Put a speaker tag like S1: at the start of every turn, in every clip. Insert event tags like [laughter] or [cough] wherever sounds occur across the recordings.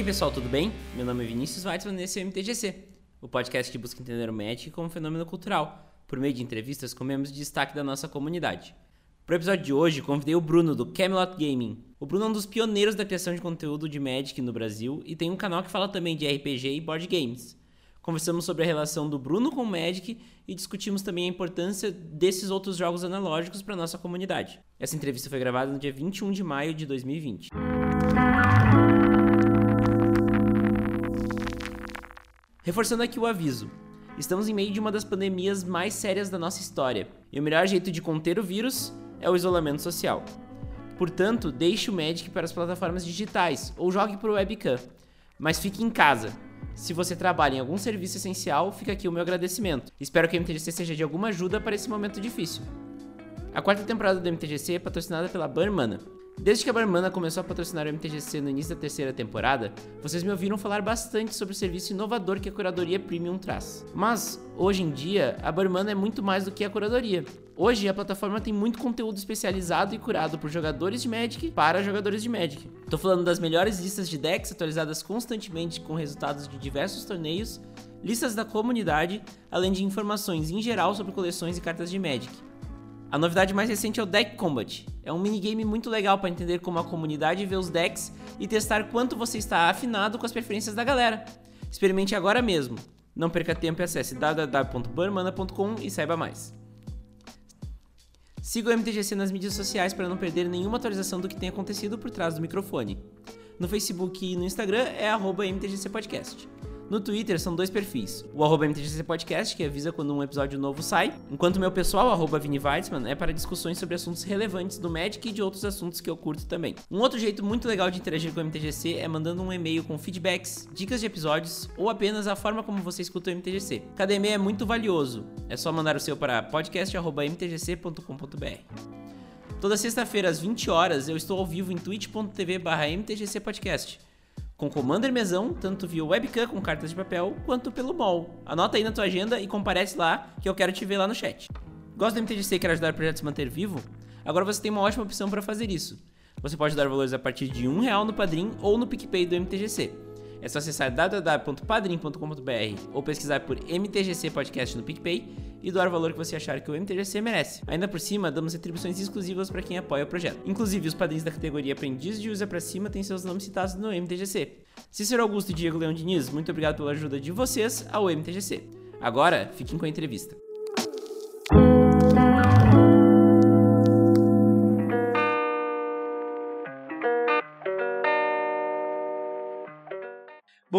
S1: Aí pessoal, tudo bem? Meu nome é Vinícius Weitzman e esse é o MTGC, o podcast que busca entender o Magic como fenômeno cultural, por meio de entrevistas com membros de destaque da nossa comunidade. Para o episódio de hoje, convidei o Bruno do Camelot Gaming. O Bruno é um dos pioneiros da criação de conteúdo de Magic no Brasil e tem um canal que fala também de RPG e board games. Conversamos sobre a relação do Bruno com o Magic e discutimos também a importância desses outros jogos analógicos para nossa comunidade. Essa entrevista foi gravada no dia 21 de maio de 2020. Reforçando aqui o aviso. Estamos em meio de uma das pandemias mais sérias da nossa história, e o melhor jeito de conter o vírus é o isolamento social. Portanto, deixe o Magic para as plataformas digitais ou jogue por webcam, mas fique em casa, se você trabalha em algum serviço essencial, fica aqui o meu agradecimento. Espero que o MTGC seja de alguma ajuda para esse momento difícil. A quarta temporada do MTGC é patrocinada pela Barmana. Desde que a Barmana começou a patrocinar o MTGC no início da terceira temporada, vocês me ouviram falar bastante sobre o serviço inovador que a curadoria Premium traz. Mas, hoje em dia, a Barmana é muito mais do que a curadoria. Hoje, a plataforma tem muito conteúdo especializado e curado por jogadores de Magic para jogadores de Magic. Tô falando das melhores listas de decks atualizadas constantemente com resultados de diversos torneios, listas da comunidade, além de informações em geral sobre coleções e cartas de Magic. A novidade mais recente é o Deck Combat. É um minigame muito legal para entender como a comunidade vê os decks e testar quanto você está afinado com as preferências da galera. Experimente agora mesmo. Não perca tempo e acesse www.burmana.com e saiba mais. Siga o MTGC nas mídias sociais para não perder nenhuma atualização do que tem acontecido por trás do microfone. No Facebook e no Instagram é MTGC Podcast. No Twitter são dois perfis. O arroba MTGC Podcast, que avisa quando um episódio novo sai, enquanto o meu pessoal, arroba Vini é para discussões sobre assuntos relevantes do Magic e de outros assuntos que eu curto também. Um outro jeito muito legal de interagir com o MTGC é mandando um e-mail com feedbacks, dicas de episódios ou apenas a forma como você escuta o MTGC. Cada e-mail é muito valioso. É só mandar o seu para podcast.mtgc.com.br. Toda sexta-feira às 20 horas eu estou ao vivo em twitch.tv/mtgcpodcast com Commander Mesão, tanto via webcam com cartas de papel, quanto pelo mall. Anota aí na tua agenda e comparece lá, que eu quero te ver lá no chat. Gosta do MTGC e quer ajudar o projeto a se manter vivo? Agora você tem uma ótima opção para fazer isso. Você pode dar valores a partir de um real no Padrim ou no PicPay do MTGC. É só acessar www.padrim.com.br ou pesquisar por MTGC Podcast no PicPay e doar o valor que você achar que o MTGC merece. Ainda por cima, damos retribuições exclusivas para quem apoia o projeto. Inclusive, os padrinhos da categoria Aprendiz de Usa para Cima têm seus nomes citados no MTGC. Cícero Augusto e Diego Leão Diniz, muito obrigado pela ajuda de vocês ao MTGC. Agora, fiquem com a entrevista.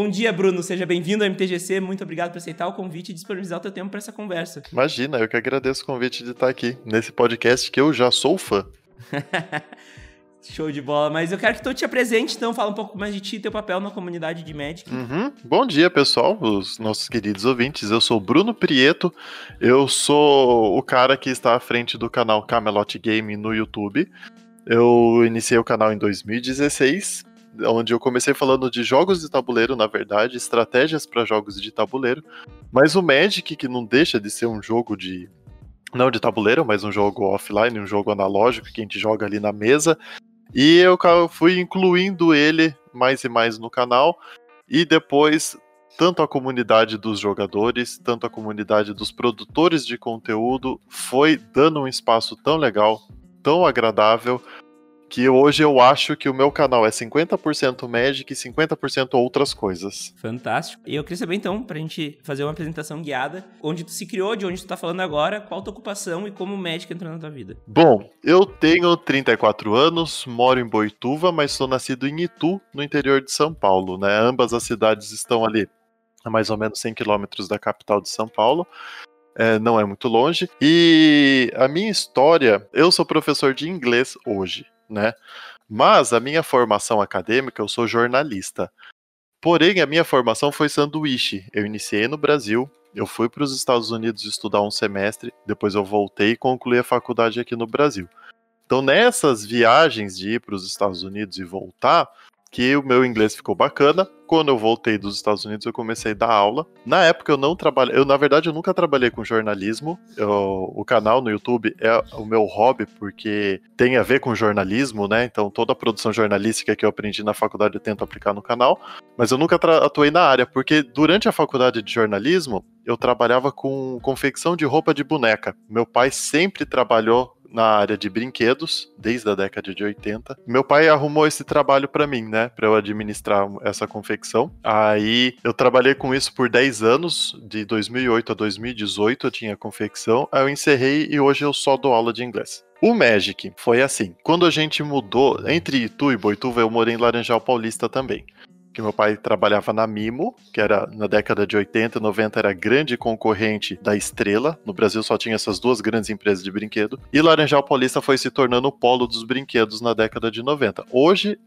S1: Bom dia, Bruno. Seja bem-vindo ao MTGC. Muito obrigado por aceitar o convite e disponibilizar o teu tempo para essa conversa.
S2: Imagina, eu que agradeço o convite de estar aqui nesse podcast que eu já sou fã. [laughs]
S1: Show de bola, mas eu quero que tu te apresente, então, fala um pouco mais de ti e teu papel na comunidade de Magic.
S2: Uhum. Bom dia, pessoal, os nossos queridos ouvintes. Eu sou Bruno Prieto, eu sou o cara que está à frente do canal Camelot Game no YouTube. Eu iniciei o canal em 2016 onde eu comecei falando de jogos de tabuleiro, na verdade, estratégias para jogos de tabuleiro, mas o Magic, que não deixa de ser um jogo de. Não de tabuleiro, mas um jogo offline, um jogo analógico que a gente joga ali na mesa. E eu fui incluindo ele mais e mais no canal. E depois, tanto a comunidade dos jogadores, tanto a comunidade dos produtores de conteúdo foi dando um espaço tão legal, tão agradável que hoje eu acho que o meu canal é 50% Magic e 50% outras coisas.
S1: Fantástico. E eu queria saber então, pra gente fazer uma apresentação guiada, onde tu se criou, de onde tu tá falando agora, qual a tua ocupação e como o Magic entrou na tua vida.
S2: Bom, eu tenho 34 anos, moro em Boituva, mas sou nascido em Itu, no interior de São Paulo, né? Ambas as cidades estão ali a mais ou menos 100 quilômetros da capital de São Paulo. É, não é muito longe. E a minha história, eu sou professor de inglês hoje né? Mas a minha formação acadêmica, eu sou jornalista. Porém, a minha formação foi sanduíche. Eu iniciei no Brasil, eu fui para os Estados Unidos estudar um semestre, depois eu voltei e concluí a faculdade aqui no Brasil. Então, nessas viagens de ir para os Estados Unidos e voltar, que o meu inglês ficou bacana. Quando eu voltei dos Estados Unidos, eu comecei a dar aula. Na época eu não trabalhei, eu na verdade eu nunca trabalhei com jornalismo. Eu, o canal no YouTube é o meu hobby porque tem a ver com jornalismo, né? Então toda a produção jornalística que eu aprendi na faculdade eu tento aplicar no canal, mas eu nunca atuei na área porque durante a faculdade de jornalismo eu trabalhava com confecção de roupa de boneca. Meu pai sempre trabalhou na área de brinquedos desde a década de 80. Meu pai arrumou esse trabalho para mim, né, para eu administrar essa confecção. Aí eu trabalhei com isso por 10 anos, de 2008 a 2018 eu tinha confecção. Aí eu encerrei e hoje eu só dou aula de inglês. O Magic foi assim. Quando a gente mudou entre Itu e Boituva, eu morei em Laranjal Paulista também que meu pai trabalhava na Mimo, que era na década de 80 e 90 era grande concorrente da Estrela. No Brasil só tinha essas duas grandes empresas de brinquedo. E Laranjal Paulista foi se tornando o polo dos brinquedos na década de 90. Hoje,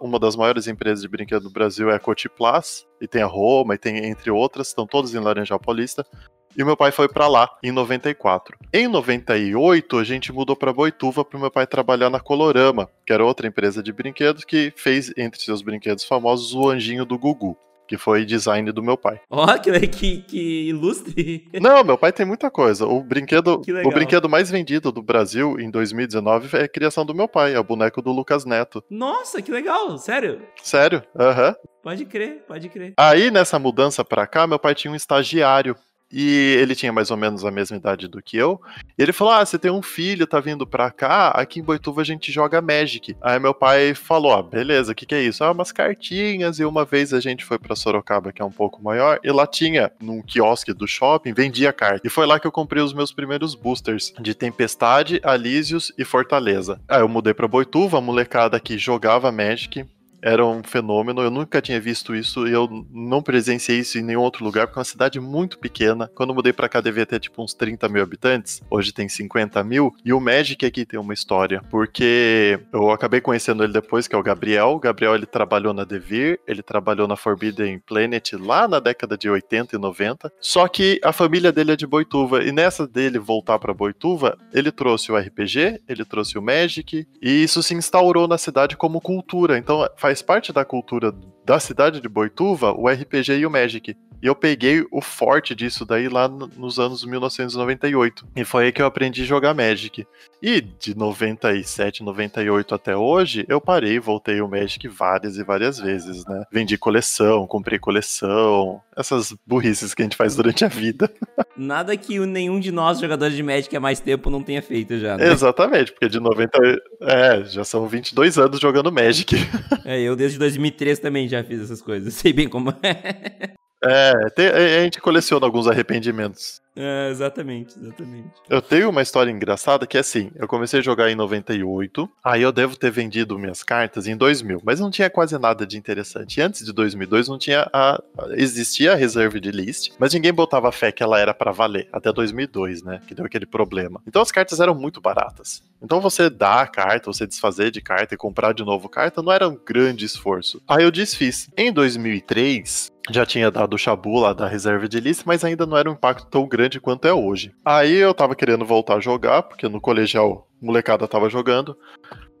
S2: uma das maiores empresas de brinquedo do Brasil é a Cotiplas, e tem a Roma, e tem entre outras, estão todas em Laranjal Paulista. E meu pai foi para lá em 94. Em 98, a gente mudou para Boituva para meu pai trabalhar na Colorama, que era outra empresa de brinquedos que fez entre seus brinquedos famosos o anjinho do Gugu que foi design do meu pai.
S1: Ó, oh, que, que, que, ilustre.
S2: Não, meu pai tem muita coisa. O brinquedo, o brinquedo mais vendido do Brasil em 2019 é a criação do meu pai, é o boneco do Lucas Neto.
S1: Nossa, que legal, sério?
S2: Sério, aham. Uhum.
S1: Pode crer, pode crer.
S2: Aí, nessa mudança pra cá, meu pai tinha um estagiário e ele tinha mais ou menos a mesma idade do que eu. E ele falou: Ah, você tem um filho, tá vindo pra cá? Aqui em Boituva a gente joga Magic. Aí meu pai falou: Ah, beleza, o que, que é isso? Ah, umas cartinhas. E uma vez a gente foi pra Sorocaba, que é um pouco maior, e lá tinha, num quiosque do shopping, vendia carta. E foi lá que eu comprei os meus primeiros boosters de Tempestade, Alísios e Fortaleza. Aí eu mudei pra Boituva, a molecada que jogava Magic era um fenômeno. Eu nunca tinha visto isso e eu não presenciei isso em nenhum outro lugar, porque é uma cidade muito pequena. Quando eu mudei pra cá, devia ter tipo uns 30 mil habitantes. Hoje tem 50 mil. E o Magic aqui tem uma história, porque eu acabei conhecendo ele depois, que é o Gabriel. O Gabriel ele trabalhou na Devir, ele trabalhou na Forbidden Planet lá na década de 80 e 90. Só que a família dele é de Boituva e nessa dele voltar para Boituva, ele trouxe o RPG, ele trouxe o Magic e isso se instaurou na cidade como cultura. Então faz faz parte da cultura da cidade de Boituva o RPG e o Magic. E eu peguei o forte disso daí lá nos anos 1998. E foi aí que eu aprendi a jogar Magic. E de 97, 98 até hoje, eu parei e voltei o Magic várias e várias vezes, né? Vendi coleção, comprei coleção, essas burrices que a gente faz durante a vida. [laughs]
S1: Nada que nenhum de nós, jogadores de Magic há mais tempo, não tenha feito já, né?
S2: Exatamente, porque de 90. É, já são 22 anos jogando Magic. [laughs]
S1: É, eu desde 2003 também já fiz essas coisas, [laughs] sei bem como é.
S2: É, tem, a gente coleciona alguns arrependimentos.
S1: É, exatamente, exatamente.
S2: Eu tenho uma história engraçada que é assim: eu comecei a jogar em 98, aí eu devo ter vendido minhas cartas em 2000, mas não tinha quase nada de interessante. E antes de 2002 não tinha a. Existia a reserva de list, mas ninguém botava fé que ela era para valer, até 2002, né? Que deu aquele problema. Então as cartas eram muito baratas. Então você dar a carta, você desfazer de carta e comprar de novo carta não era um grande esforço. Aí eu desfiz. Em 2003, já tinha dado o chabu lá da reserva de list, mas ainda não era um impacto tão grande grande quanto é hoje. Aí eu tava querendo voltar a jogar, porque no colegial molecada tava jogando.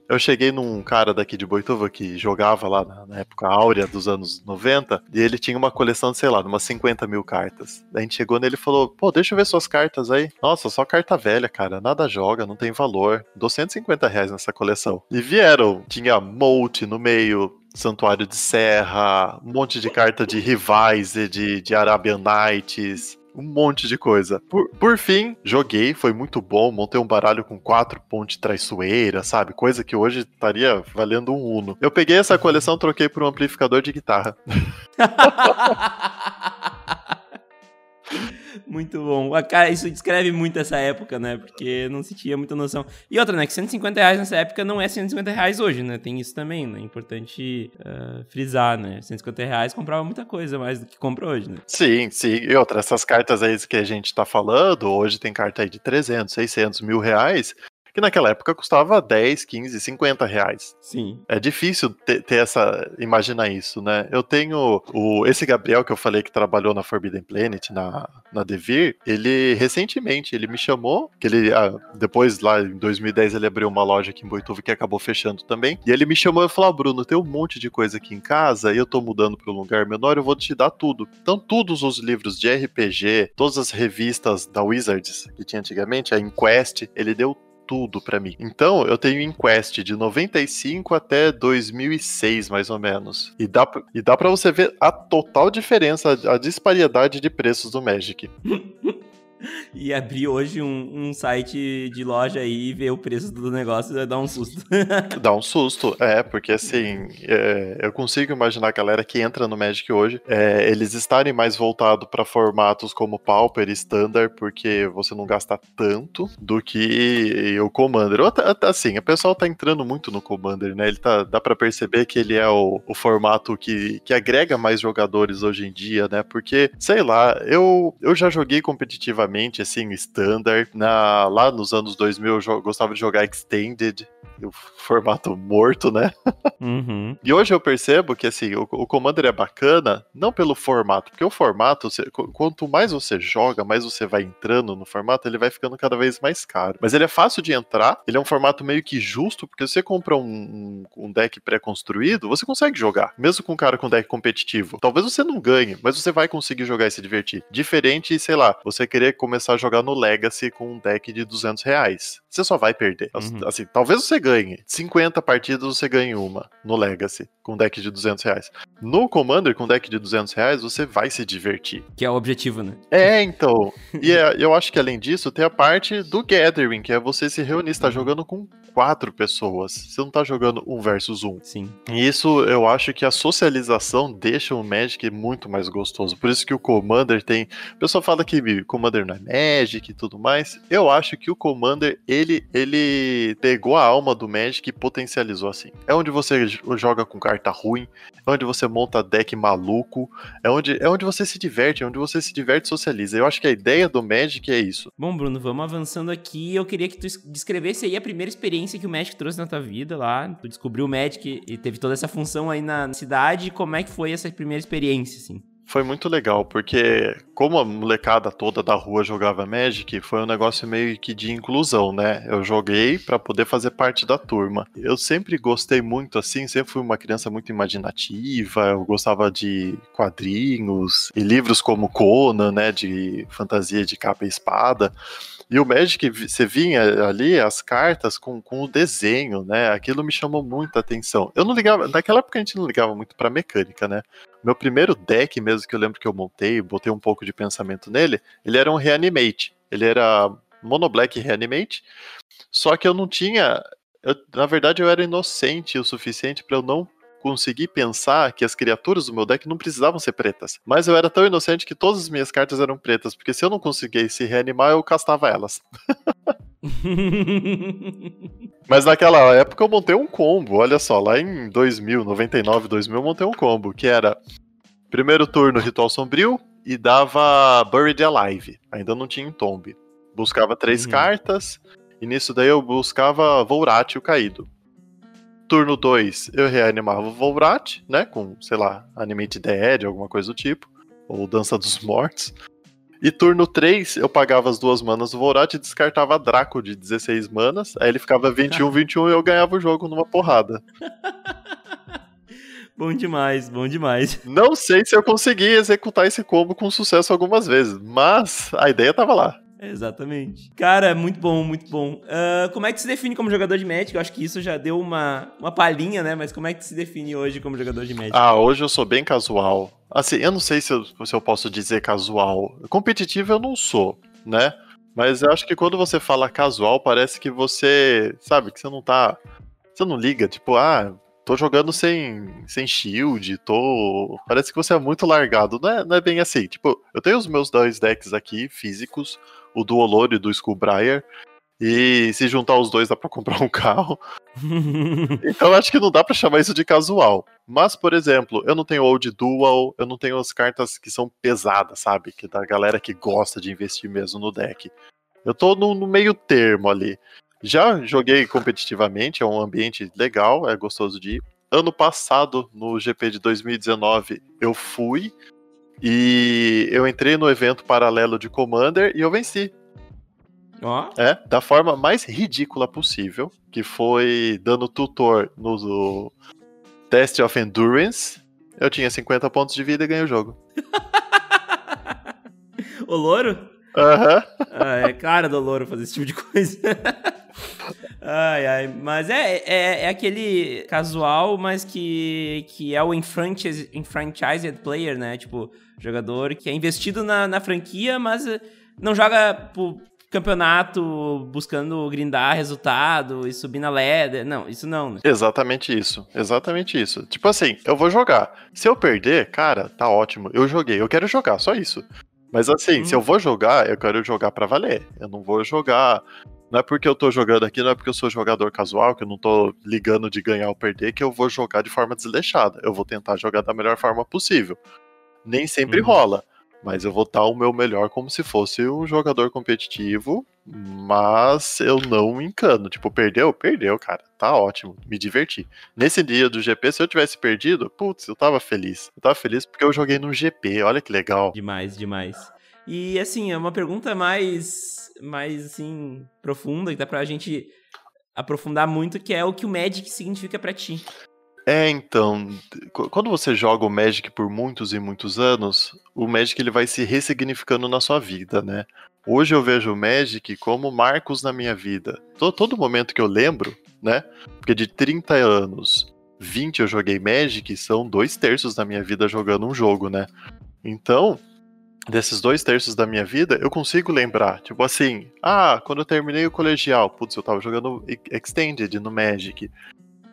S2: Eu cheguei num cara daqui de Boituva que jogava lá na, na, época áurea dos anos 90, e ele tinha uma coleção de, sei lá, de umas 50 mil cartas. Daí a gente chegou nele e falou: pô, deixa eu ver suas cartas aí. Nossa, só carta velha, cara, nada joga, não tem valor. Dou 150 reais nessa coleção. E vieram, tinha Molt no meio, Santuário de Serra, um monte de carta de rivais e de, de Arabian Nights, um monte de coisa. Por, por fim, joguei, foi muito bom, montei um baralho com quatro pontes traiçoeiras, sabe? Coisa que hoje estaria valendo um Uno. Eu peguei essa coleção, troquei por um amplificador de guitarra. [laughs]
S1: Muito bom. Cara, isso descreve muito essa época, né? Porque não se tinha muita noção. E outra, né? Que 150 reais nessa época não é 150 reais hoje, né? Tem isso também, né? Importante uh, frisar, né? 150 reais comprava muita coisa mais do que compra hoje, né?
S2: Sim, sim. E outra, essas cartas aí que a gente tá falando, hoje tem carta aí de 300, 600, mil reais que naquela época custava 10, 15, 50 reais.
S1: Sim.
S2: É difícil ter, ter essa. imaginar isso, né? Eu tenho o, esse Gabriel que eu falei que trabalhou na Forbidden Planet, na, na Devir, ele recentemente ele me chamou, que ele ah, depois lá em 2010 ele abriu uma loja aqui em Boituva que acabou fechando também. E ele me chamou e falou: ah, Bruno, tem um monte de coisa aqui em casa e eu tô mudando para um lugar menor, eu vou te dar tudo. Então, todos os livros de RPG, todas as revistas da Wizards que tinha antigamente, a Inquest, ele deu tudo para mim. Então, eu tenho Inquest de 95 até 2006, mais ou menos. E dá, e dá para você ver a total diferença, a disparidade de preços do Magic. [laughs] [laughs]
S1: e abrir hoje um, um, site de loja aí e ver o preço do negócio dar um susto. [laughs]
S2: Dá um susto, é, porque assim, é, eu consigo imaginar a galera que entra no Magic hoje, é, eles estarem mais voltados para formatos como Pauper e Standard, porque você não gasta tanto do que o Commander. Assim, o pessoal tá entrando muito no Commander, né? Ele tá, dá para perceber que ele é o, o formato que, que agrega mais jogadores hoje em dia, né? Porque, sei lá, eu, eu já joguei competitivamente assim, standard. Na, lá nos anos 2000 eu gostava de jogar Extended, o formato morto, né?
S1: Uhum.
S2: e hoje eu percebo que assim, o, o Commander é bacana, não pelo formato, porque o formato, você, quanto mais você joga, mais você vai entrando no formato, ele vai ficando cada vez mais caro. Mas ele é fácil de entrar, ele é um formato meio que justo, porque você compra um, um, um deck pré-construído, você consegue jogar, mesmo com um cara com deck competitivo. Talvez você não ganhe, mas você vai conseguir jogar e se divertir. Diferente, sei lá, você querer começar a jogar no Legacy com um deck de 200 reais. Você só vai perder. Uhum. Assim, talvez você ganhe. 50 partidas você ganha uma no Legacy, com deck de 200 reais. No Commander, com deck de 200 reais, você vai se divertir.
S1: Que é o objetivo, né?
S2: É, então. e é, eu acho que além disso, tem a parte do Gathering, que é você se reunir. Você tá uhum. jogando com quatro pessoas. Você não tá jogando um versus um.
S1: Sim.
S2: E isso eu acho que a socialização deixa o Magic muito mais gostoso. Por isso que o Commander tem. O pessoal fala que Commander não é Magic e tudo mais. Eu acho que o Commander, ele, ele pegou a alma do Magic e potencializou assim. É onde você joga com carta ruim, é onde você monta deck maluco, é onde, é onde você se diverte, é onde você se diverte e socializa. Eu acho que a ideia do Magic é isso.
S1: Bom, Bruno, vamos avançando aqui. Eu queria que tu descrevesse aí a primeira experiência que o Magic trouxe na tua vida lá. Tu descobriu o Magic e teve toda essa função aí na cidade. Como é que foi essa primeira experiência, assim?
S2: Foi muito legal, porque como a molecada toda da rua jogava Magic, foi um negócio meio que de inclusão, né? Eu joguei para poder fazer parte da turma. Eu sempre gostei muito assim, sempre fui uma criança muito imaginativa, eu gostava de quadrinhos e livros como Conan, né, de fantasia de capa e espada. E o Magic, você vinha ali, as cartas com, com o desenho, né? Aquilo me chamou muita atenção. Eu não ligava, naquela época a gente não ligava muito pra mecânica, né? Meu primeiro deck mesmo que eu lembro que eu montei, botei um pouco de pensamento nele, ele era um Reanimate. Ele era Mono Black Reanimate. Só que eu não tinha. Eu, na verdade, eu era inocente o suficiente para eu não consegui pensar que as criaturas do meu deck não precisavam ser pretas. Mas eu era tão inocente que todas as minhas cartas eram pretas, porque se eu não conseguisse reanimar, eu castava elas. [laughs] Mas naquela época eu montei um combo, olha só, lá em 2000, 99, 2000 eu montei um combo, que era primeiro turno Ritual Sombrio e dava Buried Alive, ainda não tinha Tomb. Buscava três uhum. cartas, e nisso daí eu buscava o Caído. Turno 2, eu reanimava o Volrat, né? Com, sei lá, Animate Dead, alguma coisa do tipo. Ou Dança dos Mortos. E turno 3, eu pagava as duas manas do Volrat e descartava Draco de 16 manas. Aí ele ficava 21, 21 [laughs] e eu ganhava o jogo numa porrada. [laughs]
S1: bom demais, bom demais.
S2: Não sei se eu consegui executar esse combo com sucesso algumas vezes, mas a ideia tava lá.
S1: Exatamente. Cara, muito bom, muito bom. Uh, como é que se define como jogador de Magic? Eu acho que isso já deu uma, uma palhinha, né? Mas como é que se define hoje como jogador de Magic?
S2: Ah, hoje eu sou bem casual. Assim, eu não sei se eu, se eu posso dizer casual. Competitivo eu não sou, né? Mas eu acho que quando você fala casual, parece que você, sabe, que você não tá. Você não liga, tipo, ah, tô jogando sem, sem shield, tô. Parece que você é muito largado. Não é, não é bem assim. Tipo, eu tenho os meus dois decks aqui, físicos o do Olor e do Skullbriar. E se juntar os dois dá pra comprar um carro. [laughs] então acho que não dá para chamar isso de casual. Mas, por exemplo, eu não tenho Old Dual, eu não tenho as cartas que são pesadas, sabe? Que da galera que gosta de investir mesmo no deck. Eu tô no, no meio termo ali. Já joguei competitivamente, é um ambiente legal, é gostoso de ir. Ano passado, no GP de 2019, eu fui e eu entrei no evento paralelo de Commander e eu venci.
S1: Ó.
S2: É, da forma mais ridícula possível, que foi dando tutor no, no Test of Endurance. Eu tinha 50 pontos de vida e ganhei o jogo. [laughs]
S1: o louro?
S2: Aham.
S1: Ah, é cara do louro fazer esse tipo de coisa. [laughs] ai, ai. Mas é, é, é, aquele casual, mas que, que é o enfranchised, enfranchised player, né? Tipo, jogador que é investido na, na franquia, mas não joga por campeonato buscando grindar resultado e subir na ladder. Não, isso não. Né?
S2: Exatamente isso. Exatamente isso. Tipo assim, eu vou jogar. Se eu perder, cara, tá ótimo. Eu joguei. Eu quero jogar, só isso. Mas assim, hum. se eu uhum. vou jogar, eu quero jogar para valer. Eu não vou jogar. Não é porque eu tô jogando aqui, não é porque eu sou jogador casual, que eu não tô ligando de ganhar ou perder, que eu vou jogar de forma desleixada. Eu vou tentar jogar da melhor forma possível. Nem sempre hum. rola. Mas eu vou dar o meu melhor como se fosse um jogador competitivo, mas eu não me encano. Tipo, perdeu? Perdeu, cara. Tá ótimo. Me diverti. Nesse dia do GP, se eu tivesse perdido, putz, eu tava feliz. Eu tava feliz porque eu joguei no GP. Olha que legal.
S1: Demais, demais. E assim, é uma pergunta mais, mais assim, profunda, que dá pra gente aprofundar muito, que é o que o Magic significa para ti.
S2: É, então, quando você joga o Magic por muitos e muitos anos, o Magic ele vai se ressignificando na sua vida, né? Hoje eu vejo o Magic como marcos na minha vida. Todo, todo momento que eu lembro, né? Porque de 30 anos, 20 eu joguei Magic, são dois terços da minha vida jogando um jogo, né? Então, desses dois terços da minha vida, eu consigo lembrar. Tipo assim, ah, quando eu terminei o colegial, putz, eu tava jogando Extended no Magic.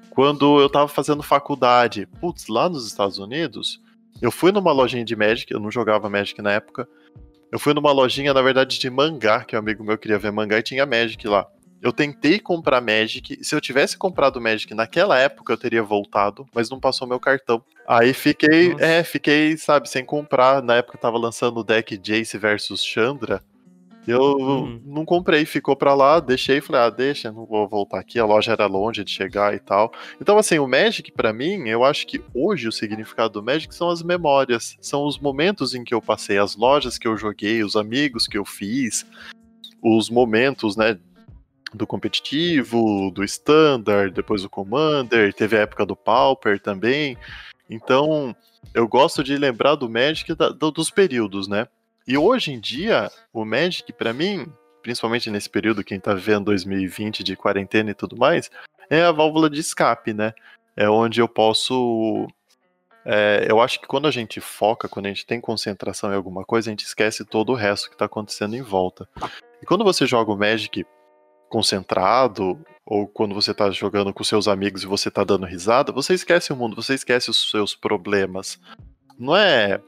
S2: Quando eu tava fazendo faculdade, putz, lá nos Estados Unidos, eu fui numa lojinha de Magic, eu não jogava Magic na época. Eu fui numa lojinha, na verdade, de mangá, que um amigo meu queria ver mangá e tinha Magic lá. Eu tentei comprar Magic. Se eu tivesse comprado Magic naquela época, eu teria voltado, mas não passou meu cartão. Aí fiquei, Nossa. é, fiquei, sabe, sem comprar. Na época tava lançando o deck Jace versus Chandra. Eu uhum. não comprei, ficou pra lá, deixei e falei, ah, deixa, não vou voltar aqui, a loja era longe de chegar e tal. Então, assim, o Magic, para mim, eu acho que hoje o significado do Magic são as memórias, são os momentos em que eu passei, as lojas que eu joguei, os amigos que eu fiz, os momentos, né, do competitivo, do standard, depois do commander, teve a época do pauper também. Então, eu gosto de lembrar do Magic da, do, dos períodos, né? E hoje em dia, o Magic, para mim, principalmente nesse período que a gente tá vivendo 2020 de quarentena e tudo mais, é a válvula de escape, né? É onde eu posso. É, eu acho que quando a gente foca, quando a gente tem concentração em alguma coisa, a gente esquece todo o resto que tá acontecendo em volta. E quando você joga o Magic concentrado, ou quando você tá jogando com seus amigos e você tá dando risada, você esquece o mundo, você esquece os seus problemas. Não é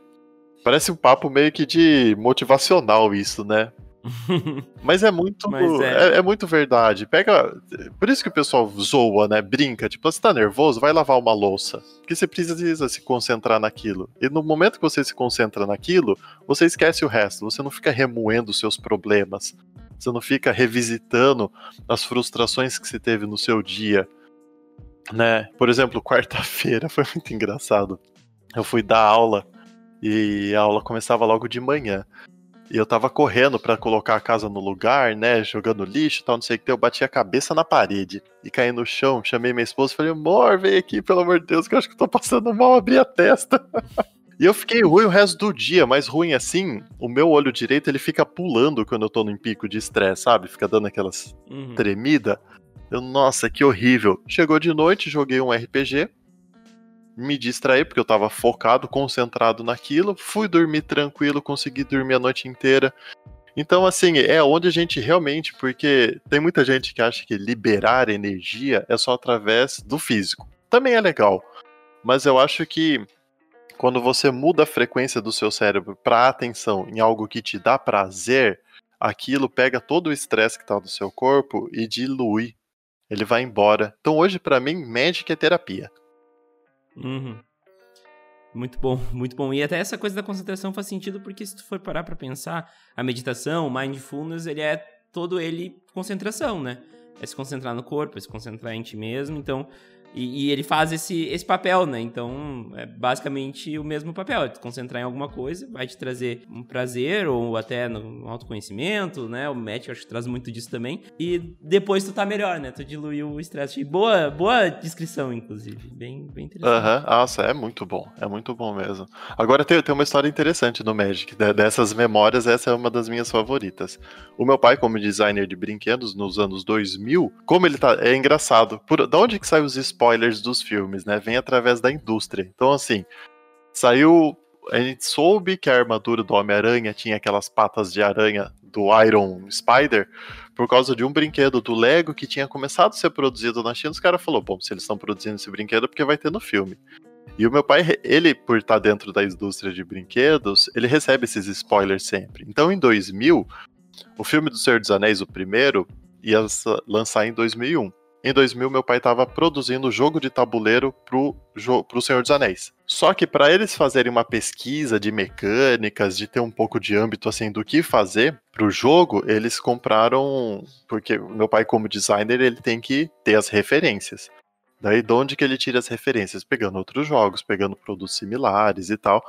S2: Parece um papo meio que de motivacional isso, né? [laughs] Mas é muito. Mas é... É, é... muito verdade. Pega. Por isso que o pessoal zoa, né? Brinca. Tipo, você tá nervoso, vai lavar uma louça. Porque você precisa se concentrar naquilo. E no momento que você se concentra naquilo, você esquece o resto. Você não fica remoendo os seus problemas. Você não fica revisitando as frustrações que você teve no seu dia. Né? Por exemplo, [laughs] quarta-feira foi muito engraçado. Eu fui dar aula e a aula começava logo de manhã. E eu tava correndo para colocar a casa no lugar, né? Jogando lixo e tal, não sei o que. Eu bati a cabeça na parede e caí no chão. Chamei minha esposa e falei, amor, vem aqui, pelo amor de Deus, que eu acho que eu tô passando mal, abri a testa. [laughs] e eu fiquei ruim o resto do dia, mas ruim assim, o meu olho direito ele fica pulando quando eu tô num pico de estresse, sabe? Fica dando aquelas uhum. tremida. Eu, nossa, que horrível. Chegou de noite, joguei um RPG me distrair, porque eu tava focado, concentrado naquilo, fui dormir tranquilo, consegui dormir a noite inteira. Então, assim, é onde a gente realmente, porque tem muita gente que acha que liberar energia é só através do físico. Também é legal, mas eu acho que quando você muda a frequência do seu cérebro para atenção em algo que te dá prazer, aquilo pega todo o estresse que tá no seu corpo e dilui. Ele vai embora. Então, hoje, para mim, Magic é terapia.
S1: Uhum. Muito bom, [laughs] muito bom. E até essa coisa da concentração faz sentido porque se tu for parar para pensar, a meditação, o mindfulness, ele é todo ele concentração, né? é se concentrar no corpo, é se concentrar em ti mesmo. Então, e, e, ele faz esse, esse papel, né? Então, é basicamente o mesmo papel. É te concentrar em alguma coisa, vai te trazer um prazer ou até no autoconhecimento, né? O match, acho que traz muito disso também. E depois tu tá melhor, né? Tu diluiu o estresse. Boa, boa descrição, inclusive. Bem, bem interessante.
S2: Aham, uhum. nossa, é muito bom. É muito bom mesmo. Agora tem, tem uma história interessante no Magic. Dessas memórias, essa é uma das minhas favoritas. O meu pai, como designer de brinquedos nos anos 2000, como ele tá. É engraçado. Por, da onde que sai os? Spoilers dos filmes, né? Vem através da indústria. Então, assim, saiu. A gente soube que a armadura do Homem-Aranha tinha aquelas patas de aranha do Iron Spider por causa de um brinquedo do Lego que tinha começado a ser produzido na China. Os caras falaram: bom, se eles estão produzindo esse brinquedo, é porque vai ter no filme. E o meu pai, ele, por estar dentro da indústria de brinquedos, ele recebe esses spoilers sempre. Então, em 2000, o filme do Senhor dos Anéis, o primeiro, ia lançar em 2001 em 2000 meu pai estava produzindo jogo de tabuleiro pro, pro Senhor dos Anéis. Só que para eles fazerem uma pesquisa de mecânicas, de ter um pouco de âmbito assim do que fazer pro jogo, eles compraram, porque meu pai como designer, ele tem que ter as referências. Daí de onde que ele tira as referências? Pegando outros jogos, pegando produtos similares e tal.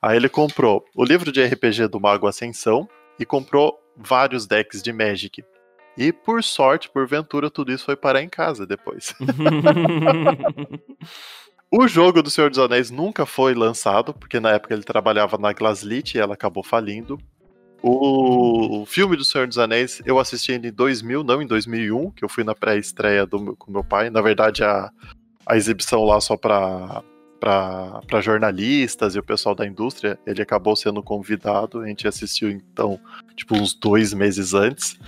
S2: Aí ele comprou o livro de RPG do Mago Ascensão e comprou vários decks de Magic. E por sorte, por ventura, tudo isso foi parar em casa depois. [laughs] o jogo do Senhor dos Anéis nunca foi lançado, porque na época ele trabalhava na Glaslit e ela acabou falindo. O filme do Senhor dos Anéis eu assisti em 2000, não em 2001, que eu fui na pré-estreia com meu pai. Na verdade, a, a exibição lá só para para jornalistas e o pessoal da indústria, ele acabou sendo convidado. A gente assistiu então, tipo, uns dois meses antes.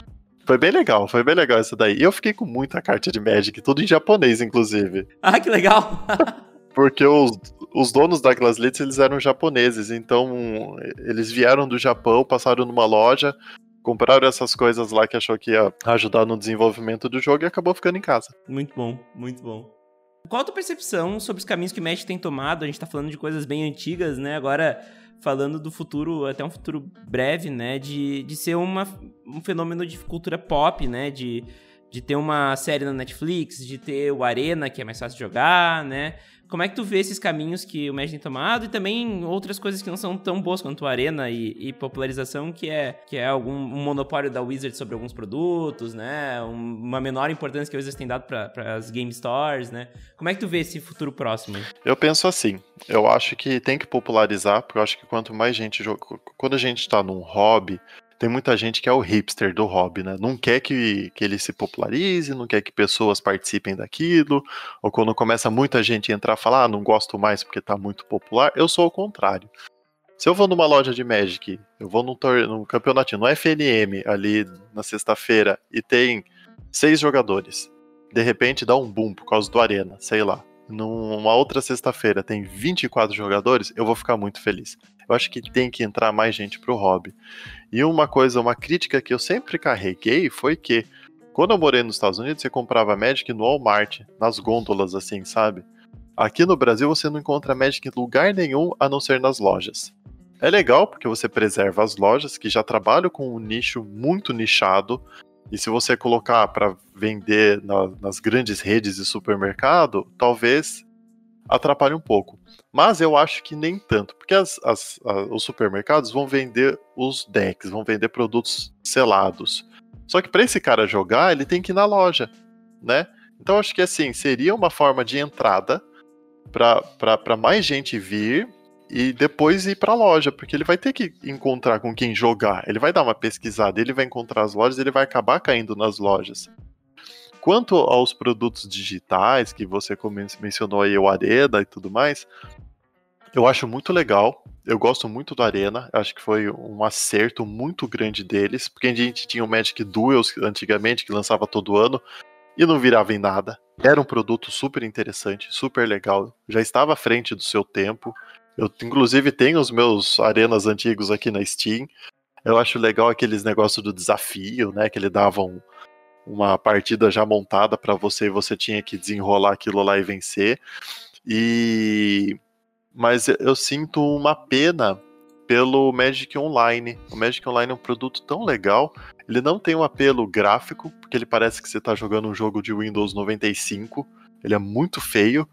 S2: Foi bem legal, foi bem legal isso daí. E eu fiquei com muita carta de Magic, tudo em japonês, inclusive. [laughs]
S1: Ah, que legal! [laughs]
S2: Porque os, os donos da Glasslitz, eles eram japoneses, então eles vieram do Japão, passaram numa loja, compraram essas coisas lá que achou que ia ajudar no desenvolvimento do jogo e acabou ficando em casa.
S1: Muito bom, muito bom. Qual a tua percepção sobre os caminhos que o Magic tem tomado? A gente tá falando de coisas bem antigas, né? Agora falando do futuro, até um futuro breve, né? De, de ser uma, um fenômeno de cultura pop, né? De, de ter uma série na Netflix, de ter o Arena, que é mais fácil de jogar, né? Como é que tu vê esses caminhos que o Magic tem tomado e também outras coisas que não são tão boas quanto a Arena e, e popularização, que é, que é algum um monopólio da Wizard sobre alguns produtos, né? Um, uma menor importância que a Wizard tem dado para as game stores, né? Como é que tu vê esse futuro próximo?
S2: Eu penso assim, eu acho que tem que popularizar, porque eu acho que quanto mais gente joga. Quando a gente está num hobby, tem muita gente que é o hipster do hobby, né? Não quer que, que ele se popularize, não quer que pessoas participem daquilo, ou quando começa muita gente a entrar e falar, ah, não gosto mais porque tá muito popular, eu sou o contrário. Se eu vou numa loja de Magic, eu vou num, num campeonatinho, no FNM, ali na sexta-feira, e tem seis jogadores, de repente dá um boom por causa do Arena, sei lá. Numa outra sexta-feira tem 24 jogadores, eu vou ficar muito feliz. Eu acho que tem que entrar mais gente pro hobby. E uma coisa, uma crítica que eu sempre carreguei foi que quando eu morei nos Estados Unidos, você comprava Magic no Walmart, nas gôndolas assim, sabe? Aqui no Brasil você não encontra Magic em lugar nenhum a não ser nas lojas. É legal porque você preserva as lojas que já trabalham com um nicho muito nichado. E se você colocar para vender na, nas grandes redes de supermercado, talvez atrapalhe um pouco. Mas eu acho que nem tanto, porque as, as, os supermercados vão vender os decks, vão vender produtos selados. Só que para esse cara jogar, ele tem que ir na loja, né? Então acho que assim, seria uma forma de entrada para mais gente vir e depois ir para a loja, porque ele vai ter que encontrar com quem jogar. Ele vai dar uma pesquisada, ele vai encontrar as lojas, ele vai acabar caindo nas lojas. Quanto aos produtos digitais, que você mencionou aí, o Arena e tudo mais, eu acho muito legal. Eu gosto muito do Arena. Acho que foi um acerto muito grande deles. Porque a gente tinha o Magic Duels antigamente, que lançava todo ano, e não virava em nada. Era um produto super interessante, super legal. Já estava à frente do seu tempo. Eu, inclusive, tenho os meus arenas antigos aqui na Steam. Eu acho legal aqueles negócios do desafio, né? Que ele dava um, uma partida já montada para você e você tinha que desenrolar aquilo lá e vencer. E mas eu sinto uma pena pelo Magic Online. O Magic Online é um produto tão legal. Ele não tem um apelo gráfico, porque ele parece que você está jogando um jogo de Windows 95. Ele é muito feio.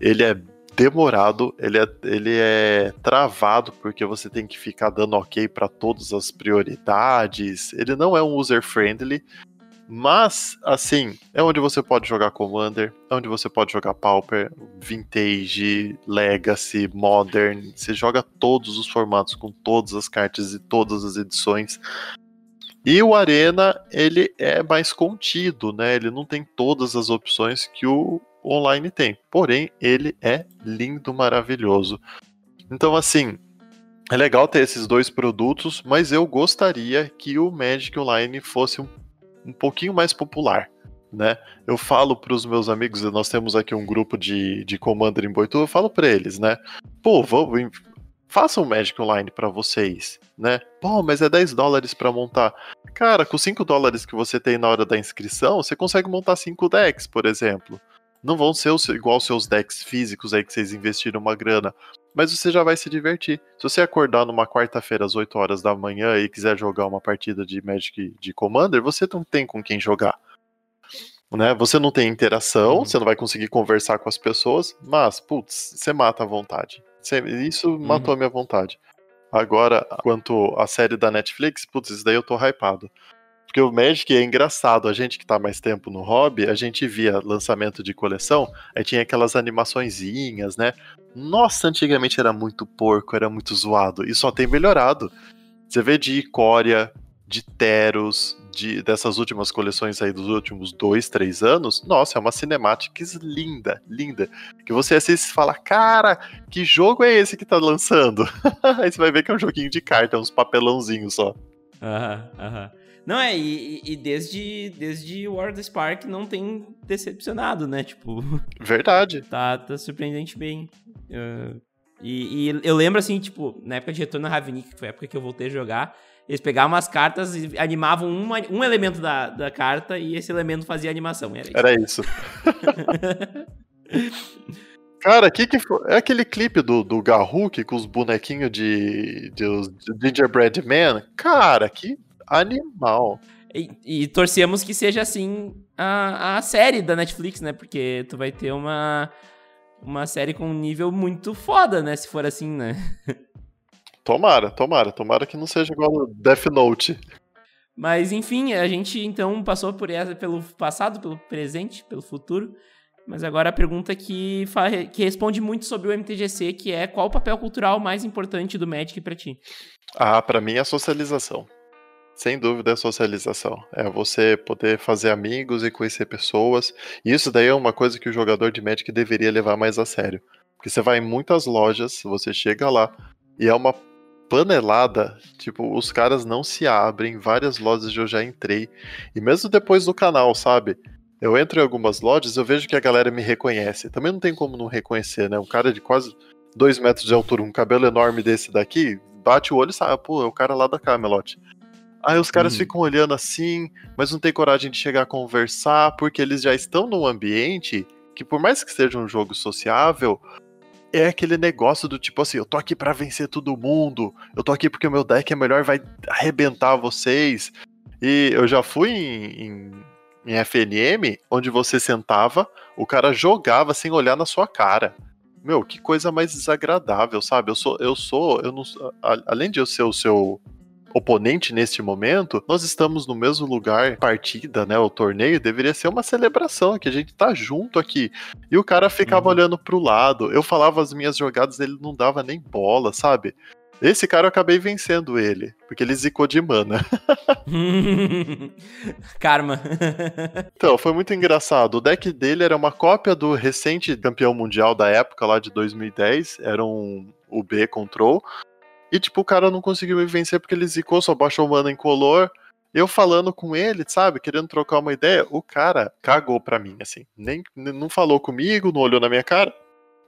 S2: Ele é demorado, ele é, ele é travado porque você tem que ficar dando ok para todas as prioridades. Ele não é um user friendly, mas assim, é onde você pode jogar Commander, é onde você pode jogar Pauper, Vintage, Legacy, Modern. Você joga todos os formatos com todas as cartas e todas as edições. E o Arena, ele é mais contido, né? Ele não tem todas as opções que o online tem. Porém, ele é lindo, maravilhoso. Então, assim, é legal ter esses dois produtos, mas eu gostaria que o Magic Online fosse um, um pouquinho mais popular. Né? Eu falo para os meus amigos, nós temos aqui um grupo de, de Commander em Boitu, eu falo para eles, né? Pô, vamos, façam um Magic Online para vocês, né? Pô, mas é 10 dólares para montar. Cara, com 5 dólares que você tem na hora da inscrição, você consegue montar 5 decks, por exemplo não vão ser os, igual seus decks físicos aí que vocês investiram uma grana, mas você já vai se divertir. Se você acordar numa quarta-feira às 8 horas da manhã e quiser jogar uma partida de Magic de Commander, você não tem com quem jogar. Né? Você não tem interação, uhum. você não vai conseguir conversar com as pessoas, mas, putz, você mata a vontade. Isso uhum. matou a minha vontade. Agora, quanto à série da Netflix, putz, isso daí eu tô hypado. Porque o Magic é engraçado, a gente que tá mais tempo no hobby, a gente via lançamento de coleção, aí tinha aquelas animaçõezinhas, né? Nossa, antigamente era muito porco, era muito zoado, e só tem melhorado. Você vê de Icória, de Teros, de, dessas últimas coleções aí dos últimos dois, três anos, nossa, é uma cinematics linda, linda. Que você assiste e fala, cara, que jogo é esse que tá lançando? [laughs] aí você vai ver que é um joguinho de carta, uns papelãozinhos só.
S1: Aham, aham. Não, é, e, e, desde, desde War of the Spark não tem decepcionado, né? Tipo. [laughs]
S2: Verdade.
S1: Tá, tá surpreendente bem. Uh, e, e, eu lembro, assim, tipo, na época de Retorno a Ravnik, que foi a época que eu voltei a jogar, eles pegavam umas cartas e animavam uma, um elemento da, da carta e esse elemento fazia animação. Era isso.
S2: Era isso. [laughs] Cara, que que foi? É aquele clipe do, do Garruk com os bonequinhos de, de, de Gingerbread Man? Cara, que Animal.
S1: E, e torcemos que seja assim a, a série da Netflix, né? Porque tu vai ter uma, uma série com um nível muito foda, né? Se for assim, né? [laughs]
S2: Tomara, tomara. Tomara que não seja igual Death Note.
S1: Mas enfim, a gente então passou por essa pelo passado, pelo presente, pelo futuro. Mas agora a pergunta que, que responde muito sobre o MTGC, que é qual o papel cultural mais importante do Magic para ti?
S2: Ah, para mim é a socialização. Sem dúvida é socialização. É você poder fazer amigos e conhecer pessoas. E isso daí é uma coisa que o jogador de Magic deveria levar mais a sério. Porque você vai em muitas lojas, você chega lá e é uma panelada, tipo, os caras não se abrem, várias lojas eu já entrei. E mesmo depois do canal, sabe? Eu entro em algumas lojas, eu vejo que a galera me reconhece. Também não tem como não reconhecer, né? Um cara de quase dois metros de altura, um cabelo enorme desse daqui, bate o olho e sabe, pô, é o cara lá da Camelot. Aí os caras hum. ficam olhando assim, mas não tem coragem de chegar a conversar, porque eles já estão num ambiente que, por mais que seja um jogo sociável, é aquele negócio do tipo assim, eu tô aqui para vencer todo mundo, eu tô aqui porque o meu deck é melhor, vai arrebentar vocês. E eu já fui em, em, em FNM, onde você sentava, o cara jogava sem olhar na sua cara. Meu, que coisa mais desagradável, sabe? Eu sou, eu sou, eu não, além de eu ser o seu oponente neste momento, nós estamos no mesmo lugar, partida, né? O torneio deveria ser uma celebração, que a gente tá junto aqui. E o cara ficava uhum. olhando pro lado. Eu falava as minhas jogadas, ele não dava nem bola, sabe? Esse cara eu acabei vencendo ele, porque ele zicou de mana. [laughs] [laughs]
S1: Karma.
S2: então, foi muito engraçado. O deck dele era uma cópia do recente campeão mundial da época, lá de 2010. Era um UB Control. E, tipo, o cara não conseguiu me vencer porque ele zicou, só baixou mana color. Eu falando com ele, sabe, querendo trocar uma ideia, o cara cagou pra mim, assim. Nem, não falou comigo, não olhou na minha cara,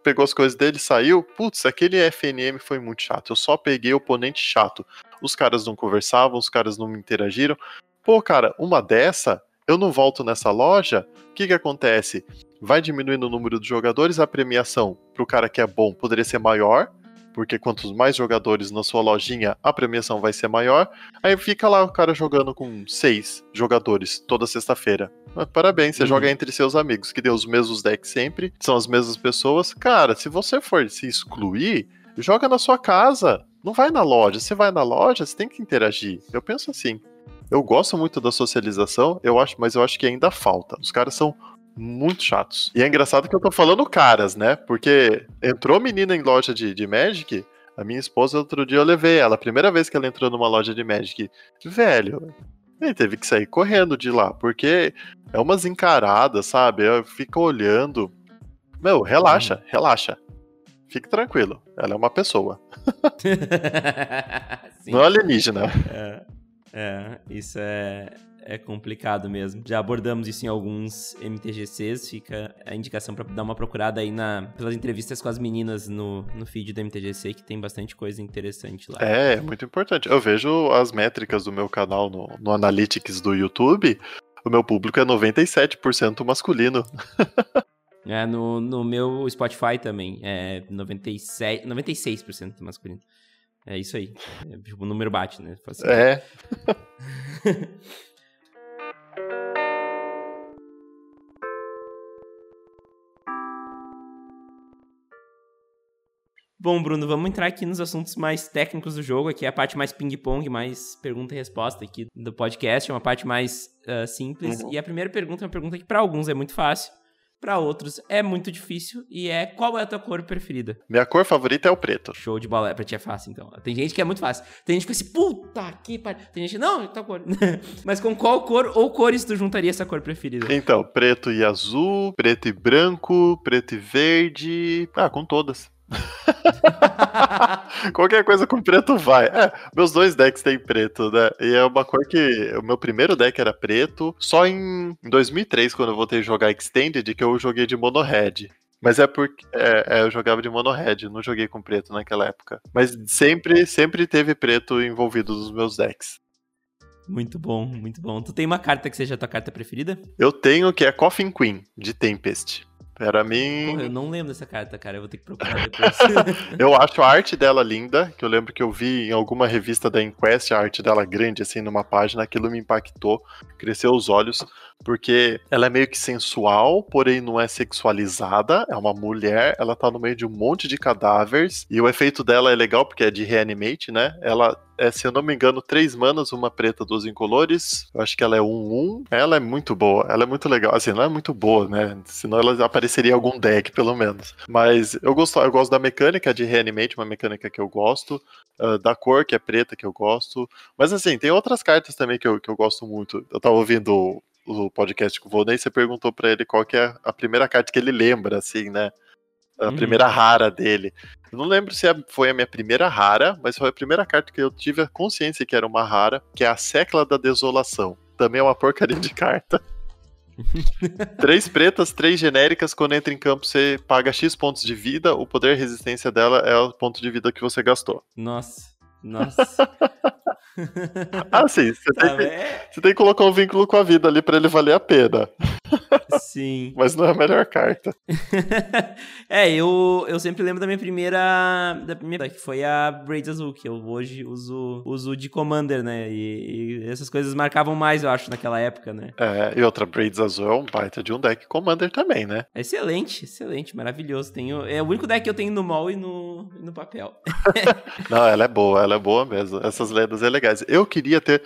S2: pegou as coisas dele, saiu. Putz, aquele FNM foi muito chato. Eu só peguei oponente chato. Os caras não conversavam, os caras não me interagiram. Pô, cara, uma dessa, eu não volto nessa loja. O que que acontece? Vai diminuindo o número de jogadores, a premiação pro cara que é bom poderia ser maior porque quantos mais jogadores na sua lojinha, a premiação vai ser maior. Aí fica lá o cara jogando com seis jogadores toda sexta-feira. Parabéns, você uhum. joga entre seus amigos, que deu os mesmos decks sempre, são as mesmas pessoas. Cara, se você for se excluir, joga na sua casa. Não vai na loja. Você vai na loja, você tem que interagir. Eu penso assim. Eu gosto muito da socialização, eu acho, mas eu acho que ainda falta. Os caras são muito chatos. E é engraçado que eu tô falando caras, né? Porque entrou menina em loja de, de Magic, a minha esposa, outro dia eu levei ela, a primeira vez que ela entrou numa loja de Magic. Velho, ele teve que sair correndo de lá, porque é umas encaradas, sabe? Fica olhando. Meu, relaxa, hum. relaxa. Fique tranquilo, ela é uma pessoa. [laughs] Não é alienígena.
S1: É, é, isso é, é complicado mesmo. Já abordamos isso em alguns MTGCs, fica a indicação para dar uma procurada aí na, pelas entrevistas com as meninas no, no feed do MTGC, que tem bastante coisa interessante lá.
S2: É, é muito importante. Eu vejo as métricas do meu canal no, no Analytics do YouTube, o meu público é 97% masculino. [laughs]
S1: É, no, no meu Spotify também, é 97, 96% masculino. É isso aí. É, tipo, o número bate, né?
S2: Assim. É. [laughs]
S1: Bom, Bruno, vamos entrar aqui nos assuntos mais técnicos do jogo. Aqui é a parte mais ping-pong, mais pergunta e resposta aqui do podcast. É uma parte mais uh, simples. Uhum. E a primeira pergunta é uma pergunta que para alguns é muito fácil, para outros é muito difícil. E é qual é a tua cor preferida?
S2: Minha cor favorita é o preto.
S1: Show de bola. É, pra ti é fácil, então. Tem gente que é muito fácil. Tem gente que fica assim, puta que pariu. Tem gente, não, tá cor. [laughs] Mas com qual cor ou cores tu juntaria essa cor preferida?
S2: Então, preto e azul, preto e branco, preto e verde. Ah, com todas. [laughs] Qualquer coisa com preto vai. É, meus dois decks têm preto, né? E é uma cor que. O meu primeiro deck era preto. Só em 2003, quando eu voltei a jogar Extended, que eu joguei de mono red. Mas é porque é, é, eu jogava de mono red, não joguei com preto naquela época. Mas sempre, sempre teve preto envolvido nos meus decks.
S1: Muito bom, muito bom. Tu tem uma carta que seja a tua carta preferida?
S2: Eu tenho, que é Coffin Queen, de Tempest. Para mim.
S1: Porra, eu não lembro dessa carta, cara. Eu vou ter que procurar [laughs] depois. [laughs]
S2: eu acho a arte dela linda, que eu lembro que eu vi em alguma revista da Inquest, a arte dela grande, assim, numa página, aquilo me impactou, cresceu os olhos, porque ela é meio que sensual, porém não é sexualizada. É uma mulher, ela tá no meio de um monte de cadáveres, e o efeito dela é legal, porque é de reanimate, né? Ela é, se eu não me engano, três manas, uma preta, duas incolores. Eu acho que ela é 1-1. Um, um. Ela é muito boa, ela é muito legal. Assim, não é muito boa, né? Senão ela apareceria em algum deck, pelo menos. Mas eu gosto, eu gosto da mecânica de Reanimate, uma mecânica que eu gosto. Uh, da cor, que é preta, que eu gosto. Mas assim, tem outras cartas também que eu, que eu gosto muito. Eu tava ouvindo o podcast com o Volney, você perguntou para ele qual que é a primeira carta que ele lembra, assim, né? A uhum. primeira rara dele. Eu não lembro se foi a minha primeira rara, mas foi a primeira carta que eu tive a consciência que era uma rara, que é a Secla da Desolação. Também é uma porcaria de carta. [laughs] três pretas, três genéricas. Quando entra em campo, você paga X pontos de vida. O poder e resistência dela é o ponto de vida que você gastou.
S1: Nossa, nossa. [laughs]
S2: ah, sim. Você tem, que, é? você tem que colocar um vínculo com a vida ali para ele valer a pena.
S1: Sim. [laughs]
S2: Mas não é a melhor carta. [laughs]
S1: é, eu, eu sempre lembro da minha primeira. Da primeira, que foi a Braids Azul, que eu hoje uso, uso de Commander, né? E, e, essas coisas marcavam mais, eu acho, naquela época, né?
S2: É, e outra, Braids Azul é um baita de um deck Commander também, né?
S1: Excelente, excelente, maravilhoso. Tenho, é o único deck que eu tenho no mall e no, no papel. [laughs]
S2: não, ela é boa, ela é boa mesmo. Essas lendas é legais. Eu queria ter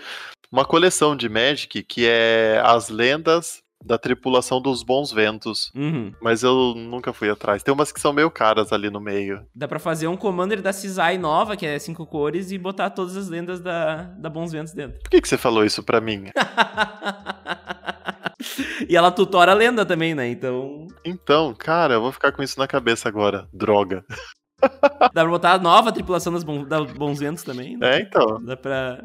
S2: uma coleção de Magic que é as lendas da tripulação dos bons ventos.
S1: Uhum.
S2: Mas eu nunca fui atrás. Tem umas que são meio caras ali no meio.
S1: Dá pra fazer um Commander da Cisai nova, que é cinco cores, e botar todas as lendas da, da Bons Ventos dentro.
S2: Por que, que você falou isso pra mim? [laughs]
S1: e ela tutora a lenda também, né? Então.
S2: Então, cara, eu vou ficar com isso na cabeça agora. Droga. [laughs]
S1: Dá pra botar a nova tripulação das, bon, da Bons Ventos também.
S2: Né? É, então.
S1: Dá pra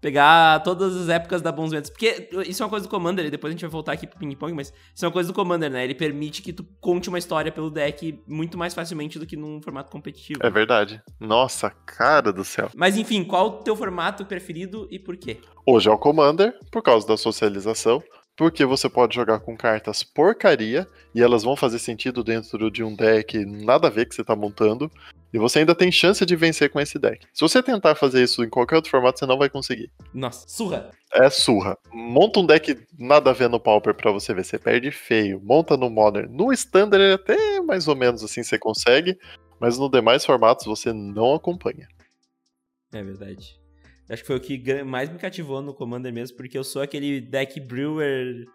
S1: pegar todas as épocas da Bons Ventos. Porque isso é uma coisa do Commander, e depois a gente vai voltar aqui pro ping-pong, mas isso é uma coisa do Commander, né? Ele permite que tu conte uma história pelo deck muito mais facilmente do que num formato competitivo.
S2: É verdade. Nossa, cara do céu.
S1: Mas enfim, qual o teu formato preferido e por quê?
S2: Hoje é o Commander, por causa da socialização porque você pode jogar com cartas porcaria e elas vão fazer sentido dentro de um deck nada a ver que você tá montando. E você ainda tem chance de vencer com esse deck. Se você tentar fazer isso em qualquer outro formato, você não vai conseguir.
S1: Nossa, surra.
S2: É surra. Monta um deck nada a ver no Pauper pra você ver. Você perde feio. Monta no Modern. No Standard até mais ou menos assim você consegue. Mas no demais formatos você não acompanha.
S1: É verdade. Acho que foi o que mais me cativou no Commander mesmo, porque eu sou aquele deck brewer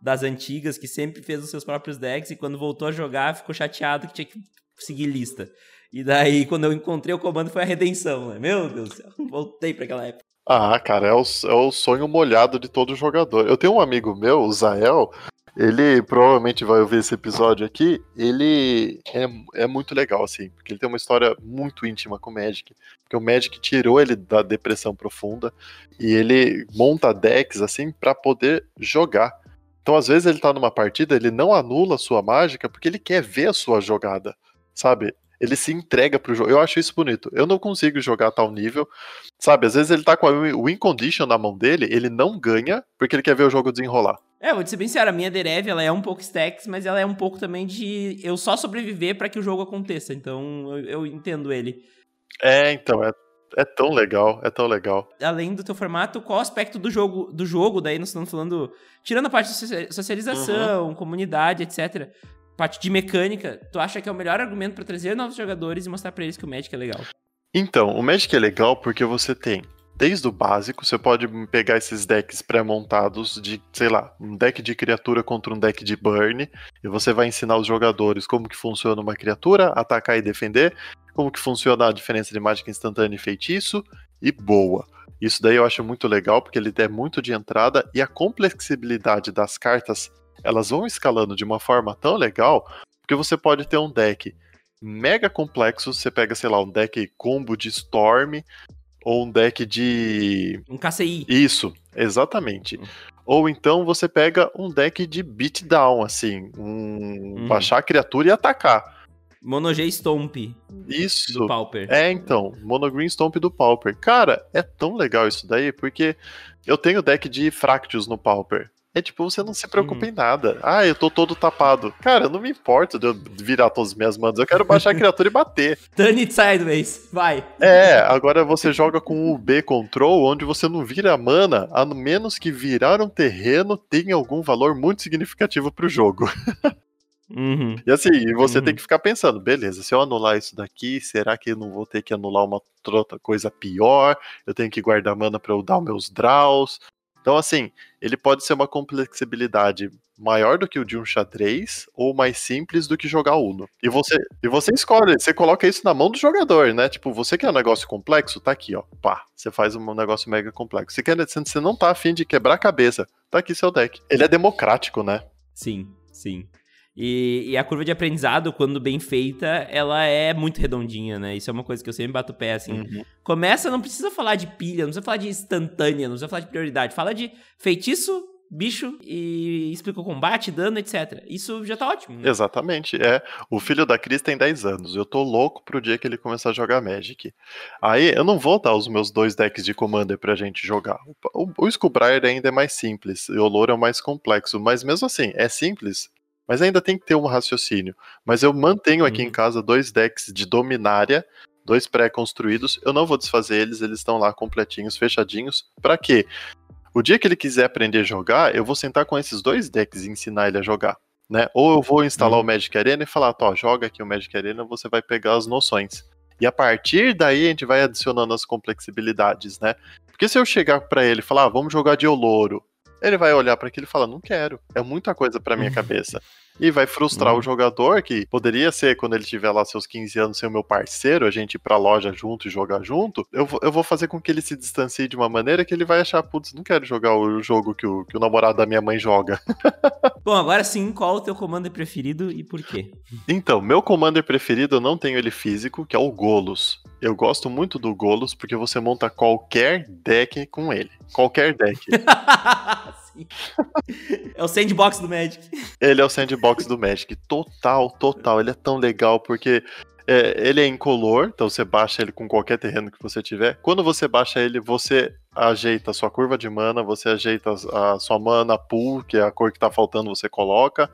S1: das antigas que sempre fez os seus próprios decks e quando voltou a jogar ficou chateado que tinha que seguir lista. E daí, quando eu encontrei o comando, foi a redenção, né? Meu Deus do céu, [laughs] voltei para aquela época.
S2: Ah, cara, é o, é o sonho molhado de todo jogador. Eu tenho um amigo meu, o Zael, ele provavelmente vai ouvir esse episódio aqui. Ele é, é muito legal, assim, porque ele tem uma história muito íntima com o Magic. Porque o Magic tirou ele da depressão profunda e ele monta decks, assim, para poder jogar. Então, às vezes, ele tá numa partida, ele não anula a sua mágica porque ele quer ver a sua jogada, sabe? Ele se entrega pro jogo. Eu acho isso bonito. Eu não consigo jogar a tal nível. Sabe, às vezes ele tá com a win condition na mão dele, ele não ganha porque ele quer ver o jogo desenrolar.
S1: É, vou te ser bem sincero, a minha Derev, ela é um pouco stacks, mas ela é um pouco também de eu só sobreviver para que o jogo aconteça. Então, eu, eu entendo ele.
S2: É, então, é, é tão legal, é tão legal.
S1: Além do teu formato, qual aspecto do jogo, do jogo daí nós estamos falando, tirando a parte de socialização, uhum. comunidade, etc parte de mecânica, tu acha que é o melhor argumento para trazer novos jogadores e mostrar para eles que o Magic é legal?
S2: Então, o Magic é legal porque você tem desde o básico, você pode pegar esses decks pré-montados de, sei lá, um deck de criatura contra um deck de burn, e você vai ensinar os jogadores como que funciona uma criatura, atacar e defender, como que funciona a diferença de mágica instantânea e feitiço, e boa. Isso daí eu acho muito legal, porque ele é muito de entrada, e a complexibilidade das cartas elas vão escalando de uma forma tão legal, porque você pode ter um deck mega complexo, você pega, sei lá, um deck combo de Storm, ou um deck de.
S1: Um KCI.
S2: Isso, exatamente. Ou então você pega um deck de beatdown, assim, um... Hum. baixar a criatura e atacar.
S1: Monogê Stomp.
S2: Isso.
S1: Do Pauper.
S2: É, então. Monogreen Stomp do Pauper. Cara, é tão legal isso daí, porque eu tenho deck de Fractus no Pauper. É tipo, você não se preocupa uhum. em nada. Ah, eu tô todo tapado. Cara, não me importo de eu virar todas as minhas manos. Eu quero baixar a [laughs] criatura e bater.
S1: Turn it sideways. Vai.
S2: É, agora você joga com o B control, onde você não vira a mana, a menos que virar um terreno tenha algum valor muito significativo pro jogo.
S1: Uhum.
S2: E assim, você uhum. tem que ficar pensando, beleza, se eu anular isso daqui, será que eu não vou ter que anular uma outra coisa pior? Eu tenho que guardar mana para eu dar os meus draws. Então, assim, ele pode ser uma complexibilidade maior do que o de um xadrez ou mais simples do que jogar Uno. E você, e você escolhe, você coloca isso na mão do jogador, né? Tipo, você quer um negócio complexo? Tá aqui, ó. Pá, você faz um negócio mega complexo. Você, quer, você não tá afim de quebrar a cabeça. Tá aqui seu deck. Ele é democrático, né?
S1: Sim, sim. E, e, a curva de aprendizado, quando bem feita, ela é muito redondinha, né? Isso é uma coisa que eu sempre bato o pé, assim. Uhum. Começa, não precisa falar de pilha, não precisa falar de instantânea, não precisa falar de prioridade. Fala de feitiço, bicho e explica o combate, dano, etc. Isso já tá ótimo.
S2: Né? Exatamente, é. O filho da Cris tem 10 anos. Eu tô louco pro dia que ele começar a jogar Magic. Aí eu não vou dar os meus dois decks de Commander pra gente jogar. O, o, o ainda é mais simples, e o Louro é o mais complexo, mas mesmo assim, é simples mas ainda tem que ter um raciocínio. Mas eu mantenho aqui uhum. em casa dois decks de Dominária, dois pré-construídos. Eu não vou desfazer eles, eles estão lá completinhos, fechadinhos. Para quê? O dia que ele quiser aprender a jogar, eu vou sentar com esses dois decks e ensinar ele a jogar. Né? Ou eu vou instalar uhum. o Magic Arena e falar, ó, joga aqui o Magic Arena, você vai pegar as noções. E a partir daí a gente vai adicionando as complexibilidades, né? Porque se eu chegar para ele e falar, ah, vamos jogar de Olouro, ele vai olhar para aquilo e falar: não quero, é muita coisa para minha [laughs] cabeça. E vai frustrar uhum. o jogador, que poderia ser quando ele tiver lá seus 15 anos, ser o meu parceiro, a gente ir pra loja junto e jogar junto. Eu, eu vou fazer com que ele se distancie de uma maneira que ele vai achar, putz, não quero jogar o jogo que o, que o namorado da minha mãe joga. [laughs]
S1: Bom, agora sim, qual o teu commander preferido e por quê?
S2: Então, meu commander preferido, eu não tenho ele físico, que é o Golos. Eu gosto muito do Golos porque você monta qualquer deck com ele. Qualquer deck. [laughs]
S1: é o sandbox do Magic.
S2: Ele é o sandbox do Magic. Total, total. Ele é tão legal porque é, ele é incolor, então você baixa ele com qualquer terreno que você tiver. Quando você baixa ele, você ajeita a sua curva de mana, você ajeita a sua mana pool, que é a cor que tá faltando, você coloca.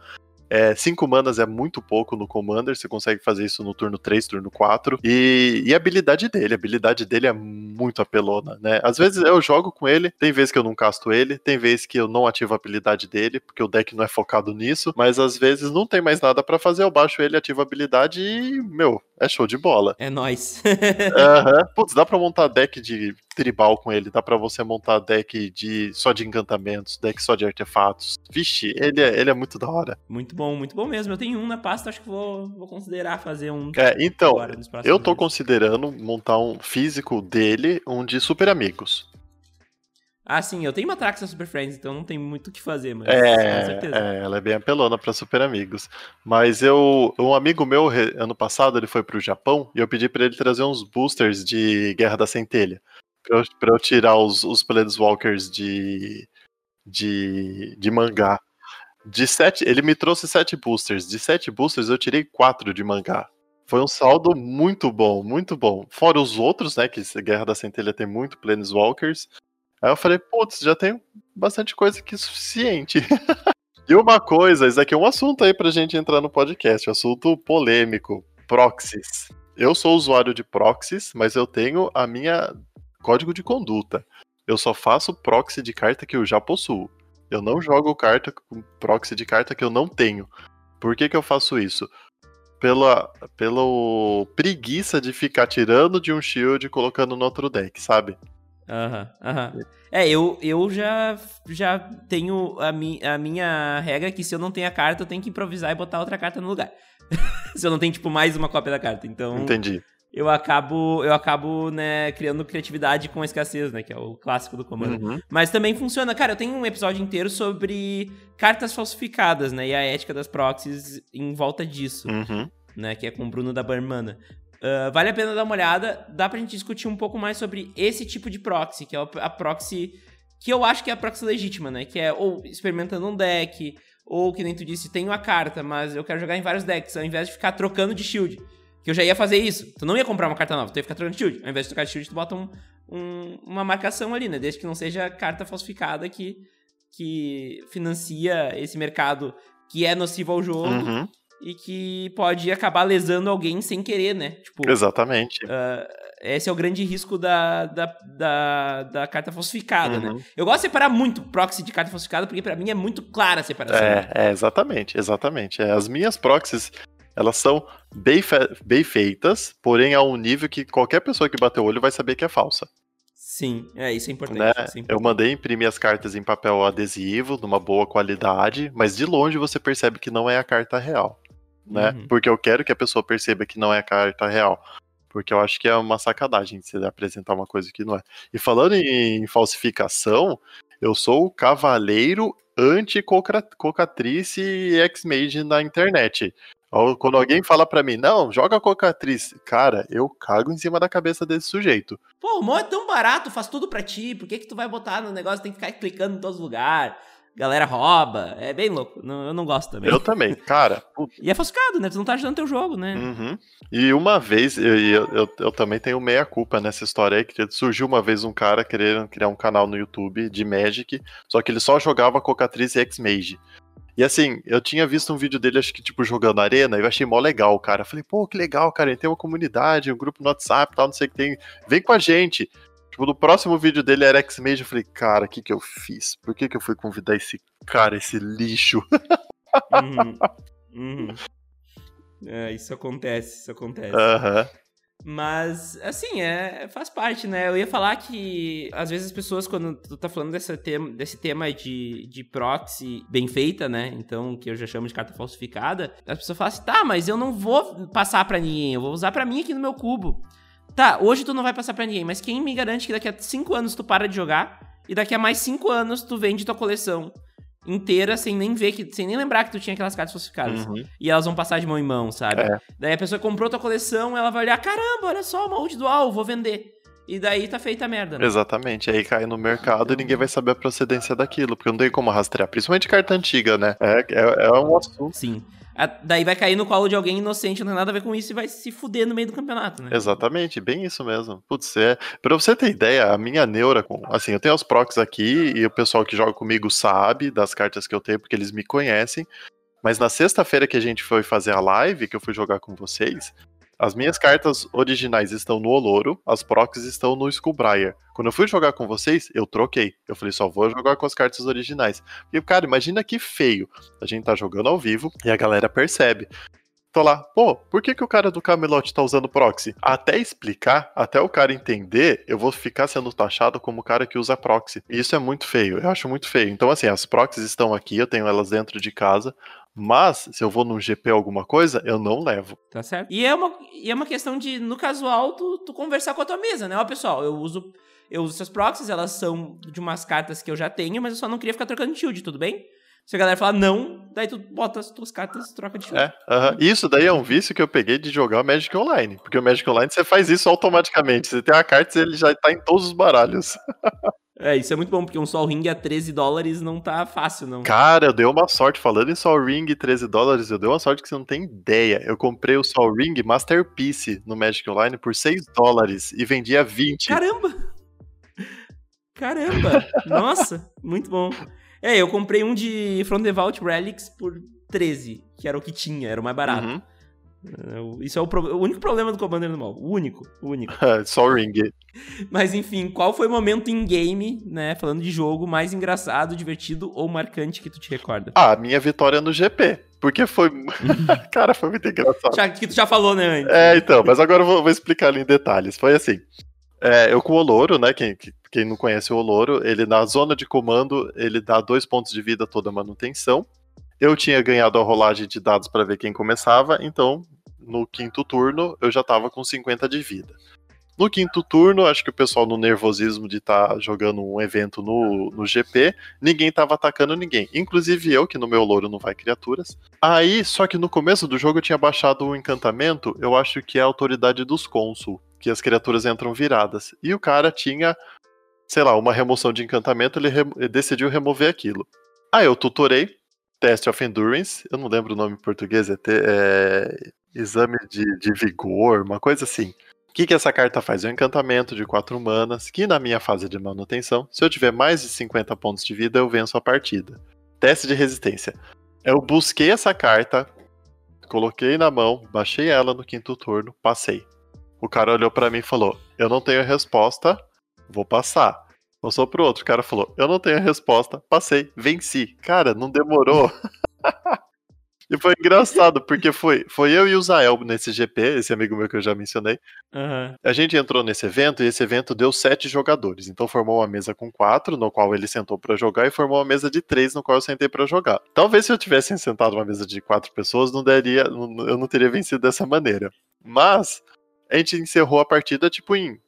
S2: É, cinco manas é muito pouco no Commander, você consegue fazer isso no turno 3, turno 4. E, e a habilidade dele, a habilidade dele é muito apelona, né? Às vezes eu jogo com ele, tem vezes que eu não casto ele, tem vezes que eu não ativo a habilidade dele, porque o deck não é focado nisso, mas às vezes não tem mais nada para fazer, eu baixo ele, ativo a habilidade e, meu, é show de bola.
S1: É nóis.
S2: uhum. Putz, dá pra montar deck de tribal com ele, dá para você montar deck de só de encantamentos, deck só de artefatos. Vixe, ele é, ele é muito da hora.
S1: Muito bom, muito bom mesmo. Eu tenho um na pasta, acho que vou, vou considerar fazer um.
S2: É, então, eu tô considerando montar um físico dele, um de super amigos.
S1: Ah, sim, eu tenho uma Traxa Super Friends, então não tem muito o que fazer, mas
S2: é, com certeza. É, ela é bem apelona para Super Amigos. Mas eu, um amigo meu, ano passado, ele foi pro Japão e eu pedi para ele trazer uns boosters de Guerra da Centelha. Pra eu, pra eu tirar os, os Planeswalkers de, de, de mangá. De sete, ele me trouxe sete boosters. De sete boosters, eu tirei quatro de mangá. Foi um saldo muito bom, muito bom. Fora os outros, né? Que Guerra da Centelha tem muito Planeswalkers. Aí eu falei, putz, já tenho bastante coisa aqui suficiente. [laughs] e uma coisa, isso aqui é um assunto aí pra gente entrar no podcast, assunto polêmico, proxies. Eu sou usuário de proxies, mas eu tenho a minha código de conduta. Eu só faço proxy de carta que eu já possuo. Eu não jogo carta com proxy de carta que eu não tenho. Por que, que eu faço isso? Pela, pela preguiça de ficar tirando de um shield e colocando no outro deck, sabe?
S1: Aham, uhum, aham. Uhum. É, eu, eu já, já tenho a, mi, a minha regra que se eu não tenho a carta, eu tenho que improvisar e botar outra carta no lugar. [laughs] se eu não tenho, tipo, mais uma cópia da carta. Então.
S2: Entendi.
S1: Eu acabo, eu acabo, né, criando criatividade com a escassez, né, que é o clássico do comando. Uhum. Mas também funciona. Cara, eu tenho um episódio inteiro sobre cartas falsificadas, né, e a ética das proxies em volta disso.
S2: Uhum.
S1: Né, que é com o Bruno da Barmana. Uh, vale a pena dar uma olhada. Dá pra gente discutir um pouco mais sobre esse tipo de proxy, que é a proxy que eu acho que é a proxy legítima, né? Que é ou experimentando um deck, ou que nem tu disse, tenho a carta, mas eu quero jogar em vários decks, ao invés de ficar trocando de shield. Que eu já ia fazer isso. Tu não ia comprar uma carta nova, tu ia ficar trocando de shield. Ao invés de trocar de shield, tu bota um, um, uma marcação ali, né? Desde que não seja carta falsificada que, que financia esse mercado que é nocivo ao jogo.
S2: Uhum
S1: e que pode acabar lesando alguém sem querer, né?
S2: Tipo, Exatamente.
S1: Uh, esse é o grande risco da, da, da, da carta falsificada, né? uhum. né? Eu gosto de separar muito proxy de carta falsificada, porque para mim é muito clara a separação.
S2: É, é exatamente, exatamente. É, as minhas proxies, elas são bem, fe bem feitas, porém a um nível que qualquer pessoa que bater o olho vai saber que é falsa.
S1: Sim, é, isso é importante.
S2: Né?
S1: Isso é importante.
S2: Eu mandei imprimir as cartas em papel adesivo, numa boa qualidade, mas de longe você percebe que não é a carta real né? Uhum. Porque eu quero que a pessoa perceba que não é carta real. Porque eu acho que é uma sacanagem você apresentar uma coisa que não é. E falando em falsificação, eu sou o cavaleiro anti-cocatrice e ex-mage na internet. Quando alguém fala pra mim, não, joga cocatriz, cara, eu cago em cima da cabeça desse sujeito.
S1: Pô, o Mo é tão barato, faz tudo pra ti, por que que tu vai botar no negócio, tem que ficar clicando em todos os lugares? galera rouba. É bem louco. Não, eu não gosto também.
S2: Eu também, cara.
S1: E é foscado, né? Tu não tá ajudando teu jogo, né?
S2: Uhum. E uma vez, eu, eu, eu, eu, também tenho meia culpa nessa história aí, que surgiu uma vez um cara querendo criar um canal no YouTube de Magic, só que ele só jogava Cocatriz e X-Mage. E assim, eu tinha visto um vídeo dele, acho que, tipo, jogando arena, e eu achei mó legal, cara. Eu falei, pô, que legal, cara. Ele tem uma comunidade, um grupo no WhatsApp tal, não sei o que tem. Vem com a gente. Tipo, no próximo vídeo dele era X-Mage, eu falei, cara, o que que eu fiz? Por que que eu fui convidar esse cara, esse lixo?
S1: Uhum. Uhum. É, isso acontece, isso acontece.
S2: Aham. Uhum.
S1: Mas, assim, é, faz parte, né? Eu ia falar que, às vezes, as pessoas, quando tu tá falando desse tema, desse tema de, de proxy bem feita, né? Então, que eu já chamo de carta falsificada, as pessoas falam assim, tá, mas eu não vou passar para ninguém, eu vou usar para mim aqui no meu cubo. Tá, hoje tu não vai passar pra ninguém, mas quem me garante que daqui a 5 anos tu para de jogar e daqui a mais 5 anos tu vende tua coleção inteira sem nem ver, que, sem nem lembrar que tu tinha aquelas cartas falsificadas. Uhum. E elas vão passar de mão em mão, sabe? É. Daí a pessoa comprou tua coleção, ela vai olhar, caramba, olha só, uma ult dual, vou vender. E daí tá feita a merda, né?
S2: Exatamente. Aí cai no mercado e ninguém vai saber a procedência daquilo, porque não tem como rastrear. Principalmente carta antiga, né? É, é, é um assunto.
S1: Sim daí vai cair no colo de alguém inocente, não tem nada a ver com isso e vai se fuder no meio do campeonato, né?
S2: Exatamente, bem isso mesmo. Putz, é. Pra você ter ideia, a minha neura, com, assim, eu tenho os procs aqui e o pessoal que joga comigo sabe das cartas que eu tenho, porque eles me conhecem. Mas na sexta-feira que a gente foi fazer a live, que eu fui jogar com vocês, as minhas cartas originais estão no Oloro, as proxies estão no Skullbriar. Quando eu fui jogar com vocês, eu troquei. Eu falei, só vou jogar com as cartas originais. E, cara, imagina que feio. A gente tá jogando ao vivo e a galera percebe. Tô lá, pô, por que, que o cara do Camelot tá usando proxy? Até explicar, até o cara entender, eu vou ficar sendo taxado como o cara que usa proxy. E isso é muito feio, eu acho muito feio. Então, assim, as proxies estão aqui, eu tenho elas dentro de casa, mas, se eu vou num GP alguma coisa, eu não levo.
S1: Tá certo. E é uma, e é uma questão de, no casual, tu, tu conversar com a tua mesa, né? Ó, pessoal, eu uso, eu uso essas proxies, elas são de umas cartas que eu já tenho, mas eu só não queria ficar trocando shield, tudo bem? Se a galera falar não, daí tu bota as tuas cartas e troca de shield.
S2: É, uh -huh. isso daí é um vício que eu peguei de jogar o Magic Online. Porque o Magic Online você faz isso automaticamente. Você tem a carta e ele já tá em todos os baralhos. [laughs]
S1: É, isso é muito bom, porque um Sol Ring a 13 dólares não tá fácil, não.
S2: Cara, eu dei uma sorte. Falando em Sol Ring 13 dólares, eu dei uma sorte que você não tem ideia. Eu comprei o Sol Ring Masterpiece no Magic Online por 6 dólares e vendi a 20.
S1: Caramba! Caramba! Nossa, muito bom. É, eu comprei um de From the Vault Relics por 13, que era o que tinha, era o mais barato. Uhum. Isso é o, pro... o, único problema do Commander normal. O único, o único. [laughs]
S2: Só o ring.
S1: Mas enfim, qual foi o momento em game, né, falando de jogo, mais engraçado, divertido ou marcante que tu te recorda?
S2: Ah, a minha vitória no GP. Porque foi. [laughs] [laughs] Cara, foi muito engraçado.
S1: Já, que tu já falou, né, antes.
S2: É, então, mas agora eu vou, vou explicar ali em detalhes. Foi assim. É, eu com o Oloro, né? Quem, quem não conhece o Oloro, ele na zona de comando, ele dá dois pontos de vida toda manutenção. Eu tinha ganhado a rolagem de dados para ver quem começava, então no quinto turno eu já estava com 50 de vida. No quinto turno, acho que o pessoal no nervosismo de estar tá jogando um evento no, no GP, ninguém estava atacando ninguém. Inclusive eu, que no meu louro não vai criaturas. Aí, só que no começo do jogo eu tinha baixado um encantamento, eu acho que é a autoridade dos cônsul, que as criaturas entram viradas. E o cara tinha, sei lá, uma remoção de encantamento, ele, ele decidiu remover aquilo. Aí eu tutorei, Test of Endurance, eu não lembro o nome em português, é, te, é exame de, de, vigor, uma coisa assim. O que, que essa carta faz? É um encantamento de 4 manas, que na minha fase de manutenção, se eu tiver mais de 50 pontos de vida, eu venço a partida. Teste de resistência. Eu busquei essa carta, coloquei na mão, baixei ela no quinto turno, passei. O cara olhou para mim e falou: Eu não tenho resposta, vou passar. Passou pro outro. O cara falou: Eu não tenho a resposta. Passei, venci. Cara, não demorou. [laughs] e foi engraçado, porque foi, foi eu e o Zael nesse GP, esse amigo meu que eu já mencionei. Uhum. A gente entrou nesse evento e esse evento deu sete jogadores. Então formou uma mesa com quatro, no qual ele sentou para jogar, e formou uma mesa de três, no qual eu sentei para jogar. Talvez se eu tivesse sentado uma mesa de quatro pessoas, não daria, eu não teria vencido dessa maneira. Mas a gente encerrou a partida tipo em,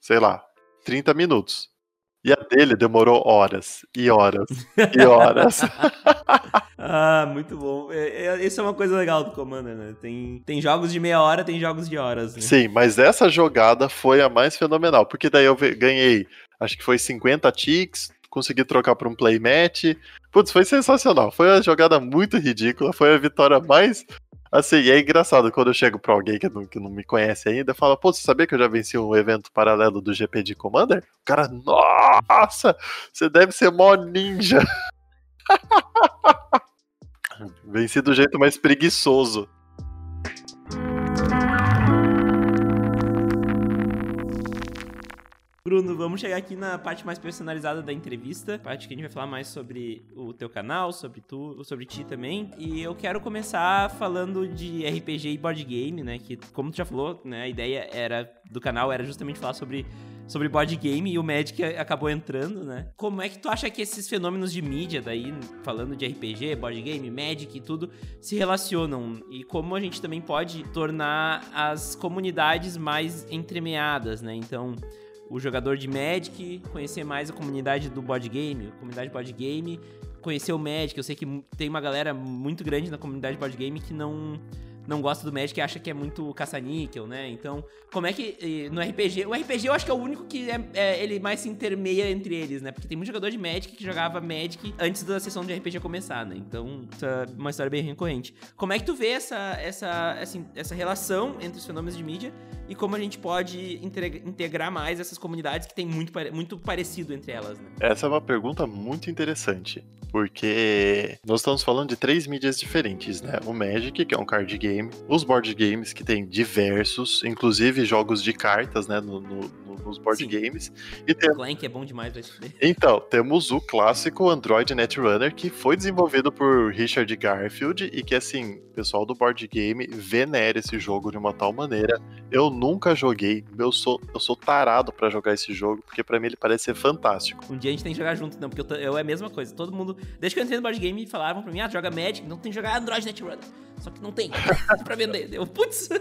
S2: sei lá, 30 minutos. E a dele demorou horas e horas e horas. [laughs]
S1: ah, muito bom. É, é, isso é uma coisa legal do Commander, né? Tem, tem jogos de meia hora, tem jogos de horas. Né?
S2: Sim, mas essa jogada foi a mais fenomenal, porque daí eu ganhei, acho que foi 50 ticks, consegui trocar para um playmatch. Putz, foi sensacional. Foi uma jogada muito ridícula, foi a vitória mais Assim, é engraçado quando eu chego pra alguém que não, que não me conhece ainda, fala, pô, você sabia que eu já venci um evento paralelo do GP de Commander? O cara, nossa, você deve ser mó ninja. [laughs] venci do jeito mais preguiçoso.
S1: Bruno, vamos chegar aqui na parte mais personalizada da entrevista, parte que a gente vai falar mais sobre o teu canal, sobre tu, sobre ti também. E eu quero começar falando de RPG e board game, né? Que como tu já falou, né, a ideia era do canal era justamente falar sobre sobre board game e o Magic acabou entrando, né? Como é que tu acha que esses fenômenos de mídia daí, falando de RPG, board game, Magic e tudo, se relacionam? E como a gente também pode tornar as comunidades mais entremeadas, né? Então, o jogador de Magic, conhecer mais a comunidade do board game, comunidade board game, conhecer o Magic. Eu sei que tem uma galera muito grande na comunidade board game que não não gosta do Magic e acha que é muito caça-níquel, né? Então, como é que no RPG... O RPG eu acho que é o único que é, é, ele mais se intermeia entre eles, né? Porque tem muito jogador de Magic que jogava Magic antes da sessão de RPG começar, né? Então, isso é uma história bem recorrente. Como é que tu vê essa, essa, essa, essa relação entre os fenômenos de mídia e como a gente pode integrar mais essas comunidades que tem muito, muito parecido entre elas, né?
S2: Essa é uma pergunta muito interessante. Porque nós estamos falando de três mídias diferentes, né? O Magic, que é um card game, os board games, que tem diversos, inclusive jogos de cartas, né, no, no, nos board Sim. games.
S1: E tem... Clank é bom demais, vai.
S2: Então, temos o clássico Android Netrunner, que foi desenvolvido por Richard Garfield e que, assim, o pessoal do board game venera esse jogo de uma tal maneira. Eu nunca joguei, eu sou, eu sou tarado para jogar esse jogo, porque para mim ele parece ser fantástico.
S1: Um dia a gente tem que jogar junto, não, porque eu, eu é a mesma coisa. Todo mundo, desde que eu entrei no board game, falavam pra mim, ah, joga Magic, não tem que jogar Android Netrunner. Só que não tem [laughs] pra vender. Eu, putz. [laughs]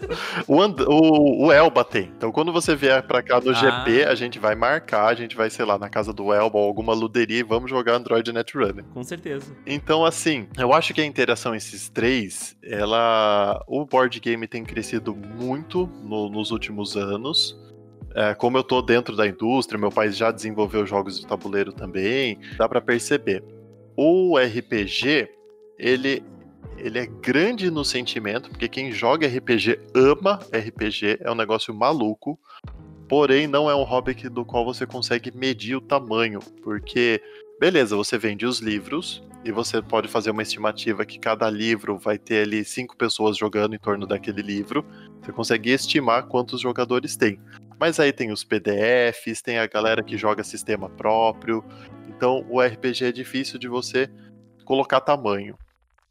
S2: O, o, o Elba tem. Então quando você vier pra cá no ah. GP, a gente vai marcar, a gente vai, sei lá, na casa do Elba ou alguma luderia e vamos jogar Android Netrunner.
S1: Com certeza.
S2: Então, assim, eu acho que a interação esses três, ela. O board game tem crescido muito no, nos últimos anos. É, como eu tô dentro da indústria, meu pai já desenvolveu jogos de tabuleiro também, dá para perceber. O RPG, ele ele é grande no sentimento, porque quem joga RPG ama RPG, é um negócio maluco. Porém, não é um hobby do qual você consegue medir o tamanho, porque beleza, você vende os livros e você pode fazer uma estimativa que cada livro vai ter ali cinco pessoas jogando em torno daquele livro. Você consegue estimar quantos jogadores tem. Mas aí tem os PDFs, tem a galera que joga sistema próprio. Então o RPG é difícil de você colocar tamanho.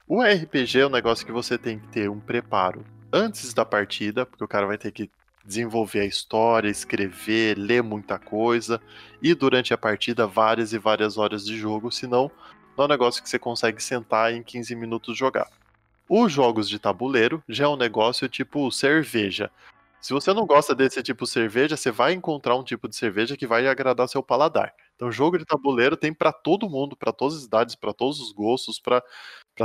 S2: O RPG é um negócio que você tem que ter um preparo antes da partida, porque o cara vai ter que desenvolver a história, escrever, ler muita coisa, e durante a partida várias e várias horas de jogo, senão não é um negócio que você consegue sentar em 15 minutos jogar. Os jogos de tabuleiro já é um negócio tipo cerveja. Se você não gosta desse tipo de cerveja, você vai encontrar um tipo de cerveja que vai agradar seu paladar. Então, jogo de tabuleiro tem para todo mundo, para todas as idades, para todos os gostos, para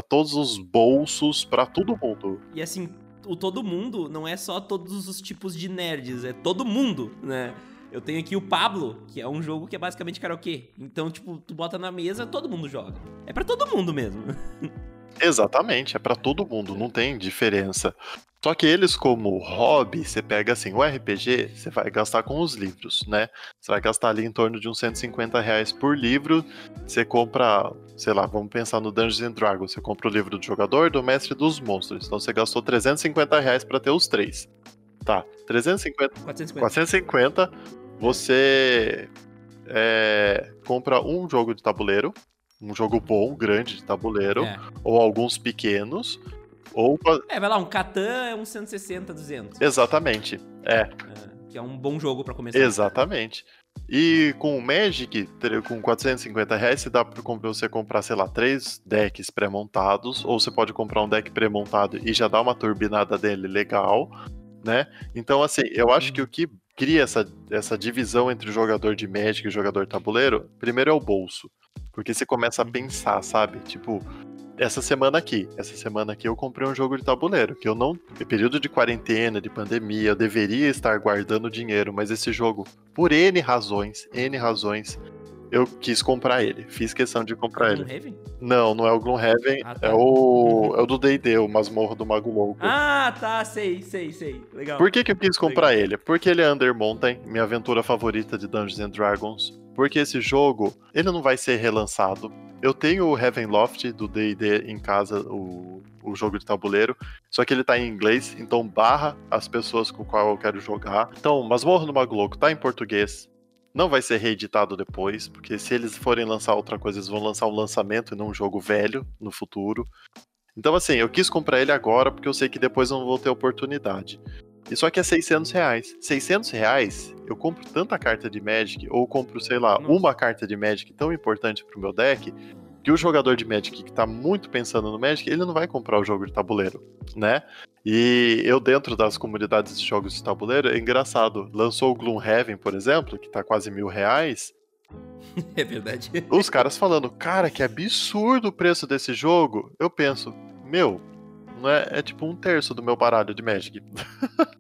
S2: todos os bolsos, para todo mundo.
S1: E assim, o todo mundo não é só todos os tipos de nerds, é todo mundo, né? Eu tenho aqui o Pablo, que é um jogo que é basicamente karaokê. Então, tipo, tu bota na mesa, todo mundo joga. É para todo mundo mesmo. [laughs]
S2: Exatamente, é para todo mundo, não tem diferença. Só que eles, como hobby, você pega assim, o RPG, você vai gastar com os livros, né? Você vai gastar ali em torno de uns 150 reais por livro. Você compra, sei lá, vamos pensar no Dungeons and Dragons. Você compra o livro do jogador, do mestre dos monstros. Então você gastou 350 reais pra ter os três. Tá, 350. 450. 450 você é, compra um jogo de tabuleiro, um jogo bom, grande de tabuleiro, é. ou alguns pequenos, ou...
S1: É, vai lá, um Catan é um 160, 200.
S2: Exatamente, é. é
S1: que é um bom jogo para começar.
S2: Exatamente. E com o Magic, com 450 reais, dá pra você comprar, sei lá, três decks pré-montados, ou você pode comprar um deck pré-montado e já dar uma turbinada dele legal, né? Então, assim, eu acho que o que cria essa, essa divisão entre o jogador de Magic e o jogador tabuleiro, primeiro é o bolso. Porque você começa a pensar, sabe? Tipo, essa semana aqui, essa semana aqui eu comprei um jogo de tabuleiro, que eu não, em período de quarentena, de pandemia, eu deveria estar guardando dinheiro, mas esse jogo, por N razões, N razões, eu quis comprar ele. Fiz questão de comprar é ele. Gloomhaven? Não, não é o Gloomhaven, ah, tá. é o é o do D&D, o Masmorro do Mago Louco.
S1: Ah, tá, sei, sei, sei. Legal.
S2: Por que que eu quis comprar Legal. ele? Porque ele é Under Mountain, minha aventura favorita de Dungeons and Dragons. Porque esse jogo, ele não vai ser relançado. Eu tenho o Heavenloft do D&D em casa, o, o jogo de tabuleiro, só que ele tá em inglês, então barra as pessoas com qual eu quero jogar. Então, Masmorro do Mago Louco tá em português, não vai ser reeditado depois, porque se eles forem lançar outra coisa, eles vão lançar um lançamento e não um jogo velho no futuro. Então, assim, eu quis comprar ele agora porque eu sei que depois eu não vou ter oportunidade. E só que é 600 reais. 600 reais, eu compro tanta carta de Magic, ou compro, sei lá, uma carta de Magic tão importante pro meu deck, que o jogador de Magic que tá muito pensando no Magic, ele não vai comprar o jogo de tabuleiro, né? E eu, dentro das comunidades de jogos de tabuleiro, é engraçado. Lançou o Gloomhaven, por exemplo, que tá quase mil reais. [laughs]
S1: É verdade.
S2: Os caras falando, cara, que absurdo o preço desse jogo. Eu penso, meu, não é, é tipo um terço do meu baralho de Magic. [laughs]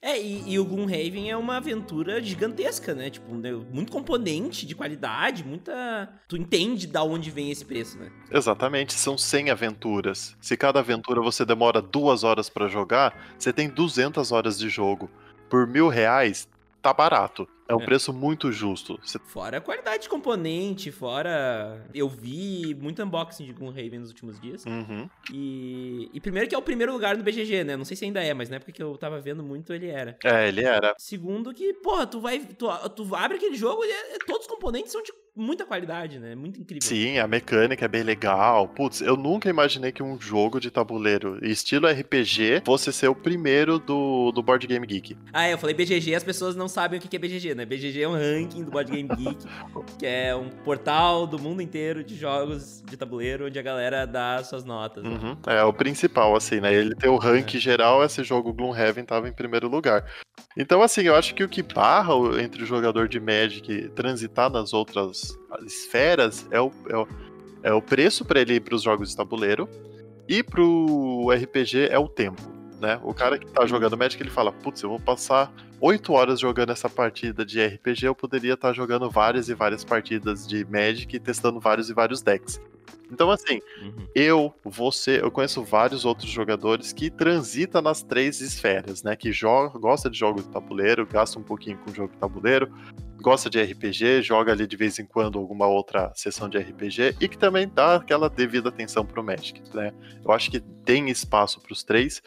S1: é, e, e, o Gloomhaven é uma aventura gigantesca, né? Tipo, muito componente de qualidade, muita. Tu entende da onde vem esse preço, né?
S2: Exatamente, são 100 aventuras. Se cada aventura você demora duas horas para jogar, você tem 200 horas de jogo. Por mil reais, tá barato. É um é. preço muito justo.
S1: Você... Fora a qualidade de componente, fora. Eu vi muito unboxing de Gloomhaven nos últimos dias.
S2: Uhum.
S1: E... e primeiro que é o primeiro lugar no BGG, né? Não sei se ainda é, mas na época que eu tava vendo muito, ele era.
S2: É, ele era.
S1: Segundo que, porra, tu vai. Tu, tu abre aquele jogo e é, todos os componentes são de muita qualidade, né? Muito incrível.
S2: Sim, a mecânica é bem legal. Putz, eu nunca imaginei que um jogo de tabuleiro estilo RPG fosse ser o primeiro do, do Board Game Geek.
S1: Ah, eu falei BGG, as pessoas não sabem o que é BGG, né? BGG é um ranking do Board Game Geek, [laughs] que é um portal do mundo inteiro de jogos de tabuleiro onde a galera dá suas notas.
S2: Né? Uhum. É o principal, assim, né? Ele tem o ranking é. geral, esse jogo Gloomhaven tava em primeiro lugar. Então, assim, eu acho que o que barra entre o jogador de Magic transitar nas outras esferas é o, é o, é o preço para ele ir para os jogos de tabuleiro e pro RPG é o tempo. Né? O cara que tá jogando Magic, ele fala, putz, eu vou passar 8 horas jogando essa partida de RPG, eu poderia estar tá jogando várias e várias partidas de Magic e testando vários e vários decks. Então, assim, uhum. eu, você, eu conheço vários outros jogadores que transitam nas três esferas, né? Que joga, gosta de jogo de tabuleiro, gasta um pouquinho com jogo de tabuleiro, gosta de RPG, joga ali de vez em quando alguma outra sessão de RPG e que também dá aquela devida atenção pro Magic, né? Eu acho que tem espaço para os três.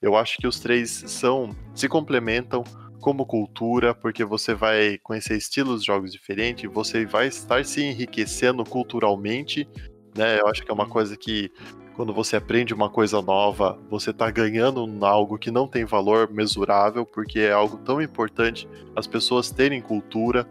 S2: Eu acho que os três são se complementam como cultura, porque você vai conhecer estilos de jogos diferentes, você vai estar se enriquecendo culturalmente né? Eu acho que é uma uhum. coisa que quando você aprende uma coisa nova, você está ganhando algo que não tem valor mesurável, porque é algo tão importante as pessoas terem cultura,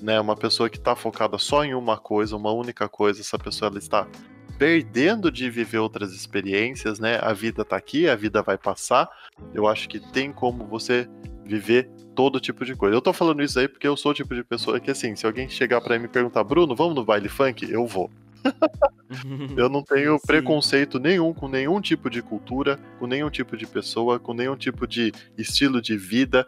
S2: né? Uma pessoa que está focada só em uma coisa, uma única coisa, essa pessoa ela está perdendo de viver outras experiências, né? A vida está aqui, a vida vai passar. Eu acho que tem como você viver todo tipo de coisa. Eu tô falando isso aí porque eu sou o tipo de pessoa que assim, se alguém chegar para mim e perguntar, Bruno, vamos no baile funk? Eu vou. [laughs] eu não tenho Sim. preconceito nenhum com nenhum tipo de cultura, com nenhum tipo de pessoa, com nenhum tipo de estilo de vida.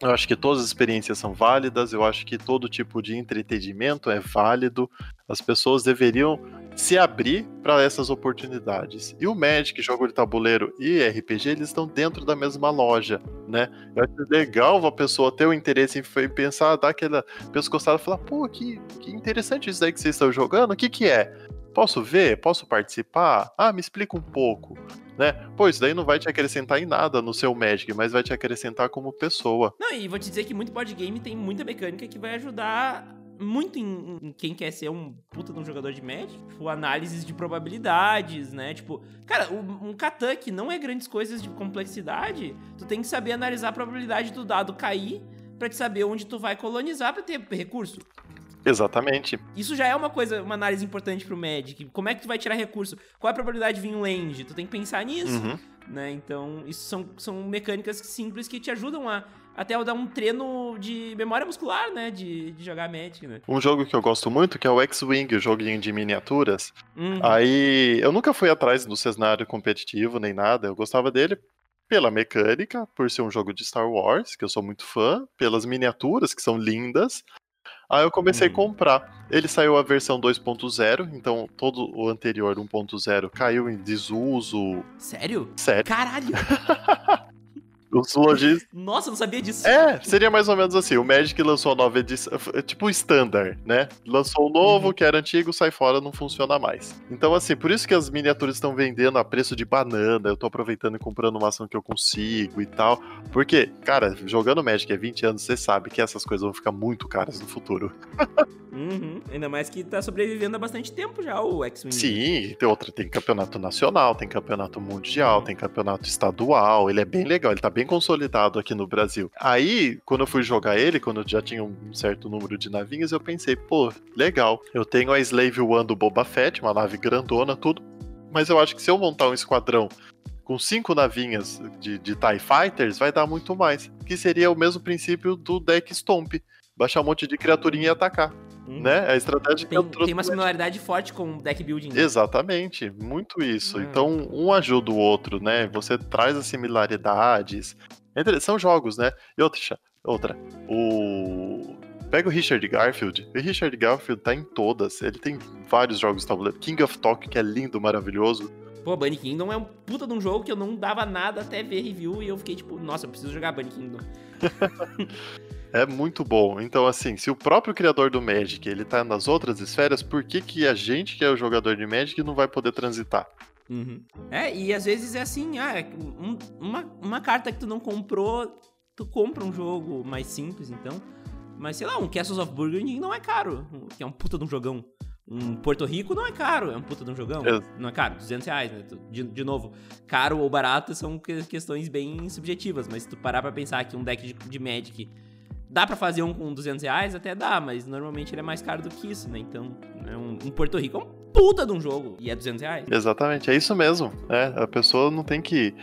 S2: Eu acho que todas as experiências são válidas, eu acho que todo tipo de entretenimento é válido. As pessoas deveriam se abrir para essas oportunidades. E o Magic, jogo de tabuleiro e RPG, eles estão dentro da mesma loja, né? Eu acho legal a pessoa ter o interesse em pensar, dar aquela pescoçada e falar, pô, que, que interessante isso daí que vocês estão jogando, o que que é? Posso ver? Posso participar? Ah, me explica um pouco. Né? Pô, isso daí não vai te acrescentar em nada no seu Magic, mas vai te acrescentar como pessoa.
S1: Não, e vou te dizer que muito board game tem muita mecânica que vai ajudar muito em, em, quem quer ser um puta de um jogador de Magic, tipo, análises de probabilidades, né? Tipo, cara, um, um Catan que não é grandes coisas de complexidade, tu tem que saber analisar a probabilidade do dado cair para te saber onde tu vai colonizar para ter recurso.
S2: Exatamente.
S1: Isso já é uma coisa, uma análise importante pro Magic. Como é que tu vai tirar recurso? Qual é a probabilidade de vir um land? Tu tem que pensar nisso, uhum. né? Então, isso são, são mecânicas simples que te ajudam a até dar um treino de memória muscular, né? De, de jogar Magic, né?
S2: Um jogo que eu gosto muito, que é o X-Wing, o joguinho de miniaturas. Uhum. Aí, eu nunca fui atrás do cenário competitivo nem nada. Eu gostava dele pela mecânica, por ser um jogo de Star Wars, que eu sou muito fã, pelas miniaturas, que são lindas. Aí eu comecei hum. a comprar. Ele saiu a versão 2.0, então todo o anterior 1.0 caiu em desuso.
S1: Sério?
S2: Sério.
S1: Caralho! [laughs]
S2: Os lojistas.
S1: Nossa, eu não sabia disso.
S2: É, seria mais ou menos assim. O Magic lançou a nova edição. Tipo o standard, né? Lançou o novo, uhum. que era antigo, sai fora, não funciona mais. Então, assim, por isso que as miniaturas estão vendendo a preço de banana. Eu tô aproveitando e comprando uma ação que eu consigo e tal. Porque, cara, jogando Magic há 20 anos, você sabe que essas coisas vão ficar muito caras no futuro.
S1: uhum. Ainda mais que tá sobrevivendo há bastante tempo já o X-Wing.
S2: Sim, tem outra, tem campeonato nacional, tem campeonato mundial, uhum. tem campeonato estadual. Ele é bem legal, ele tá bem bem consolidado aqui no Brasil. Aí, quando eu fui jogar ele, quando eu já tinha um certo número de navinhas, eu pensei, pô, legal. Eu tenho a Slave One do Boba Fett, uma nave grandona, tudo. Mas eu acho que se eu montar um esquadrão com cinco navinhas de, de TIE Fighters, vai dar muito mais. Que seria o mesmo princípio do deck Stomp. Baixar um monte de criaturinha e atacar. Hum. Né? A estratégia
S1: tem, que tem uma similaridade forte com o deck building. Né?
S2: Exatamente, muito isso. Hum. Então, um ajuda o outro, né? Você traz as similaridades. São jogos, né? E outra, outra. O. Pega o Richard Garfield. O Richard Garfield tá em todas. Ele tem vários jogos de tabuleiro. King of Talk, que é lindo, maravilhoso.
S1: Pô, Bunny Kingdom é um puta de um jogo que eu não dava nada até ver review e eu fiquei tipo, nossa, eu preciso jogar Bunny Kingdom. [laughs]
S2: É muito bom. Então, assim, se o próprio criador do Magic ele tá nas outras esferas, por que, que a gente, que é o jogador de Magic, não vai poder transitar?
S1: Uhum. É, e às vezes é assim, ah, é um, uma, uma carta que tu não comprou, tu compra um jogo mais simples, então. Mas sei lá, um Castles of Burgundy não é caro, que é um puta de um jogão. Um Porto Rico não é caro, é um puta de um jogão. É. Não é caro, 200 reais, né? De, de novo, caro ou barato são questões bem subjetivas, mas se tu parar pra pensar que um deck de, de Magic Dá para fazer um com 200 reais? Até dá, mas normalmente ele é mais caro do que isso, né? Então, é um, um Porto Rico é um puta de um jogo e é 200 reais.
S2: Exatamente, é isso mesmo. É, a pessoa não tem que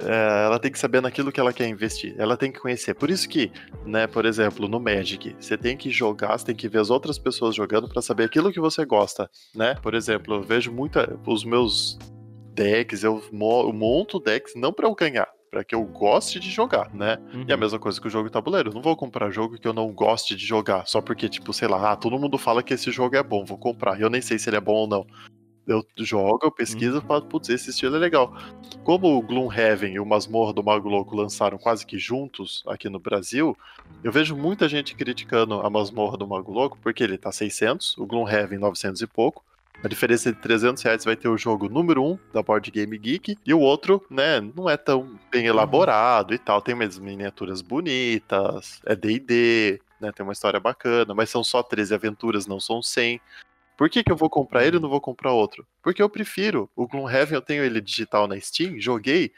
S2: é, ela tem que saber naquilo que ela quer investir. Ela tem que conhecer. Por isso que, né, por exemplo, no Magic, você tem que jogar, você tem que ver as outras pessoas jogando para saber aquilo que você gosta, né? Por exemplo, eu vejo muita os meus decks, eu monto decks não para eu ganhar, para que eu goste de jogar, né? Uhum. E a uhum. mesma coisa com o jogo tabuleiro. Eu não vou comprar jogo que eu não goste de jogar, só porque, tipo, sei lá, ah, todo mundo fala que esse jogo é bom, vou comprar. Eu nem sei se ele é bom ou não. Eu jogo, eu pesquiso e uhum. falo, putz, esse estilo é legal. Como o Gloomhaven e o Masmorra do Mago Louco lançaram quase que juntos aqui no Brasil, eu vejo muita gente criticando a Masmorra do Mago Louco, porque ele tá 600, o Gloomhaven 900 e pouco. A diferença de 300 reais vai ter o jogo número 1 um da Board Game Geek e o outro, né, não é tão bem elaborado e tal. Tem umas miniaturas bonitas, é D&D, né, tem uma história bacana, mas são só 13 aventuras, não são 100. Por que, que eu vou comprar ele e não vou comprar outro? Porque eu prefiro. O Gloomhaven eu tenho ele digital na Steam, joguei.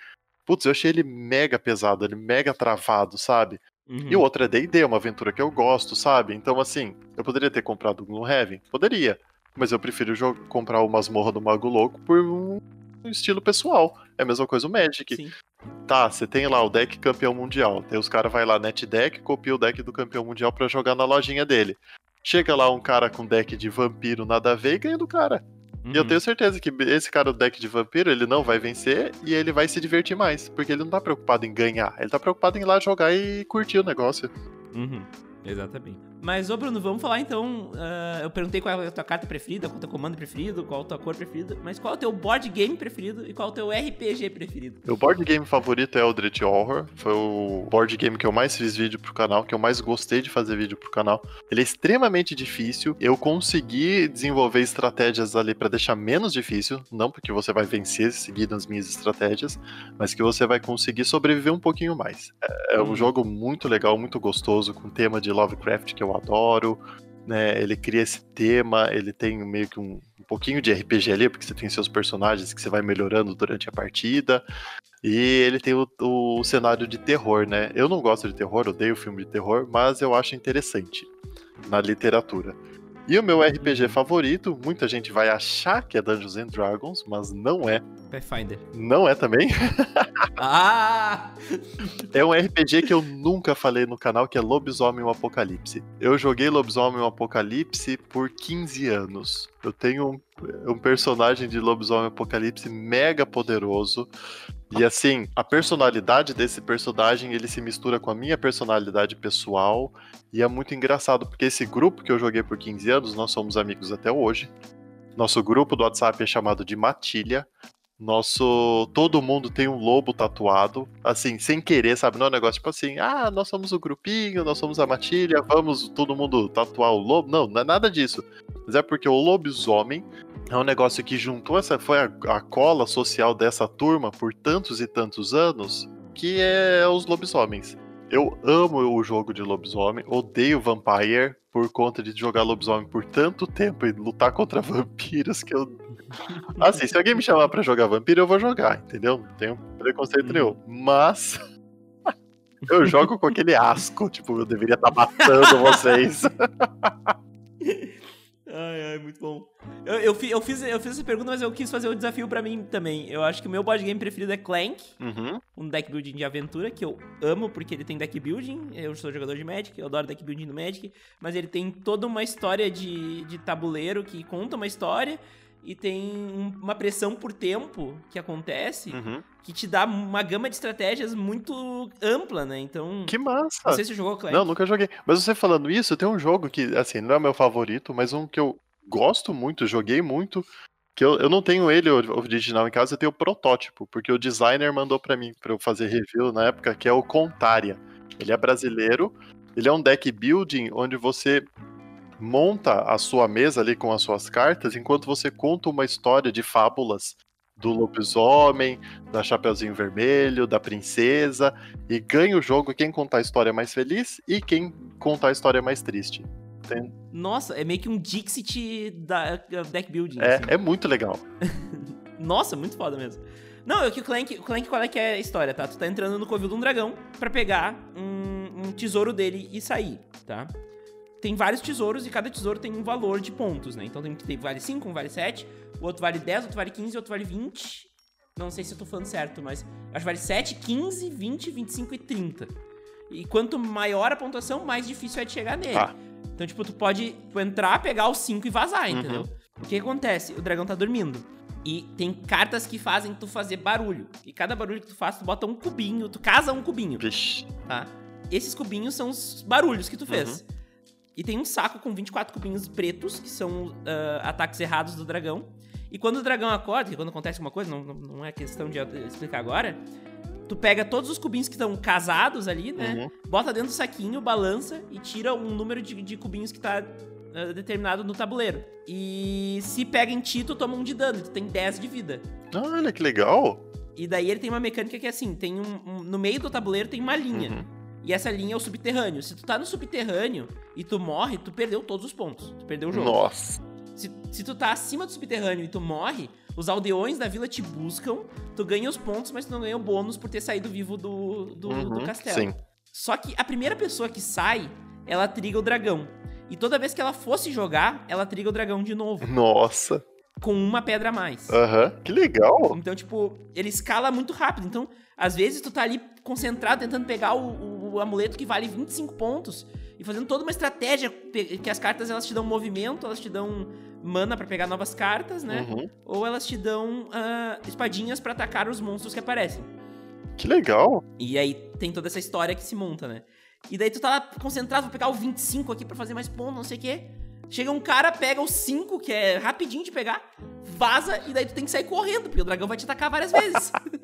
S2: Putz, eu achei ele mega pesado, ele mega travado, sabe? Uhum. E o outro é D&D, uma aventura que eu gosto, sabe? Então, assim, eu poderia ter comprado o Gloomhaven? Poderia mas eu prefiro comprar o Masmorra do Mago Louco por um estilo pessoal. É a mesma coisa o Magic. Sim. Tá, você tem lá o deck campeão mundial. Aí os caras vai lá net deck, copia o deck do campeão mundial para jogar na lojinha dele. Chega lá um cara com deck de vampiro nada a ver e ganha do cara. Uhum. E eu uhum. tenho certeza que esse cara do deck de vampiro, ele não vai vencer e ele vai se divertir mais. Porque ele não tá preocupado em ganhar. Ele tá preocupado em ir lá jogar e curtir o negócio.
S1: Uhum. Exatamente. Mas, ô Bruno, vamos falar então. Uh, eu perguntei qual é a tua carta preferida, qual é o teu comando preferido, qual é a tua cor preferida, mas qual é o teu board game preferido e qual é o teu RPG preferido?
S2: Meu board game favorito é Eldritch Horror. Foi o board game que eu mais fiz vídeo pro canal, que eu mais gostei de fazer vídeo pro canal. Ele é extremamente difícil. Eu consegui desenvolver estratégias ali para deixar menos difícil, não porque você vai vencer seguindo as minhas estratégias, mas que você vai conseguir sobreviver um pouquinho mais. É, é um hum. jogo muito legal, muito gostoso, com tema de Lovecraft que eu adoro. Né, ele cria esse tema, ele tem meio que um, um, pouquinho de RPG ali, porque você tem seus personagens que você vai melhorando durante a partida. E ele tem o, o cenário de terror, né? Eu não gosto de terror, odeio filme de terror, mas eu acho interessante na literatura. E o meu RPG favorito, muita gente vai achar que é Dungeons and Dragons, mas não é.
S1: Pathfinder.
S2: Não é também? [laughs]
S1: ah!
S2: É um RPG que eu nunca falei no canal, que é Lobisomem o Apocalipse. Eu joguei Lobisomem o Apocalipse por 15 anos. Eu tenho um, um personagem de Lobisomem Apocalipse mega poderoso. E assim, a personalidade desse personagem, ele se mistura com a minha personalidade pessoal. E é muito engraçado, porque esse grupo que eu joguei por 15 anos, nós somos amigos até hoje. Nosso grupo do WhatsApp é chamado de Matilha. Nosso. Todo mundo tem um lobo tatuado, assim, sem querer, sabe? Não é um negócio tipo assim, ah, nós somos o grupinho, nós somos a matilha, vamos todo mundo tatuar o lobo. Não, não é nada disso. Mas é porque o lobisomem é um negócio que juntou essa. Foi a, a cola social dessa turma por tantos e tantos anos, que é os lobisomens. Eu amo o jogo de lobisomem, odeio Vampire por conta de jogar lobisomem por tanto tempo e lutar contra [laughs] vampiros que eu. Assim, se alguém me chamar para jogar vampiro, eu vou jogar, entendeu? Não tenho preconceito nenhum. Mas. [laughs] eu jogo com aquele asco, tipo, eu deveria estar tá matando vocês. [laughs]
S1: Ai, ai, muito bom. Eu, eu, eu, fiz, eu fiz essa pergunta, mas eu quis fazer o um desafio pra mim também. Eu acho que o meu board game preferido é Clank, uhum. um deck building de aventura, que eu amo porque ele tem deck building. Eu sou jogador de Magic, eu adoro deck building no Magic, mas ele tem toda uma história de, de tabuleiro que conta uma história e tem uma pressão por tempo que acontece uhum. que te dá uma gama de estratégias muito ampla, né? Então.
S2: Que massa!
S1: Não sei se você jogou Clank.
S2: Não, nunca joguei. Mas você falando isso, tem um jogo que, assim, não é meu favorito, mas um que eu gosto muito, joguei muito. Que eu, eu não tenho ele original em casa, eu tenho o protótipo, porque o designer mandou para mim para eu fazer review na época, que é o Contaria. Ele é brasileiro, Ele é um deck building onde você monta a sua mesa ali com as suas cartas enquanto você conta uma história de fábulas do lobisomem, da Chapeuzinho Vermelho, da princesa, e ganha o jogo quem contar a história mais feliz e quem contar a história mais triste.
S1: Nossa, é meio que um Dixit da deck building.
S2: É, assim. é muito legal. [laughs]
S1: Nossa, muito foda mesmo. Não, é que o Clank, o Clank, qual é que é a história, tá? Tu tá entrando no covil de um dragão para pegar um, um tesouro dele e sair, tá? Tem vários tesouros e cada tesouro tem um valor de pontos, né? Então tem que ter vale 5, um vale 7, o outro vale 10, outro vale 15, outro vale 20. Não sei se eu tô falando certo, mas acho que vale 7, 15, 20, 25 e 30. E quanto maior a pontuação, mais difícil é de chegar nele. Ah. Então, tipo, tu pode entrar, pegar os 5 e vazar, uhum. entendeu? O que acontece? O dragão tá dormindo. E tem cartas que fazem tu fazer barulho. E cada barulho que tu faz, tu bota um cubinho, tu casa um cubinho.
S2: Vixe.
S1: Tá? Esses cubinhos são os barulhos que tu fez. Uhum. E tem um saco com 24 cubinhos pretos, que são uh, ataques errados do dragão. E quando o dragão acorda, que quando acontece uma coisa, não, não é questão de explicar agora, tu pega todos os cubinhos que estão casados ali, né? Uhum. Bota dentro do saquinho, balança e tira um número de, de cubinhos que tá uh, determinado no tabuleiro. E se pega em ti, tu toma um de dano, tu tem 10 de vida.
S2: Olha que legal!
S1: E daí ele tem uma mecânica que é assim, tem um, um no meio do tabuleiro tem uma linha. Uhum. E essa linha é o subterrâneo. Se tu tá no subterrâneo e tu morre, tu perdeu todos os pontos. Tu perdeu o jogo.
S2: Nossa.
S1: Se, se tu tá acima do subterrâneo e tu morre, os aldeões da vila te buscam, tu ganha os pontos, mas tu não ganha o bônus por ter saído vivo do, do, uhum, do castelo. Sim. Só que a primeira pessoa que sai, ela triga o dragão. E toda vez que ela fosse jogar, ela triga o dragão de novo.
S2: Nossa.
S1: Com uma pedra a mais.
S2: Aham, uhum, que legal.
S1: Então, tipo, ele escala muito rápido. Então, às vezes tu tá ali concentrado tentando pegar o, o, o amuleto que vale 25 pontos e fazendo toda uma estratégia que as cartas elas te dão movimento, elas te dão mana para pegar novas cartas, né? Uhum. Ou elas te dão uh, espadinhas para atacar os monstros que aparecem.
S2: Que legal!
S1: E aí tem toda essa história que se monta, né? E daí tu tá lá concentrado, vou pegar o 25 aqui para fazer mais pontos, não sei o quê. Chega um cara, pega o 5, que é rapidinho de pegar, vaza, e daí tu tem que sair correndo, porque o dragão vai te atacar várias vezes. [laughs]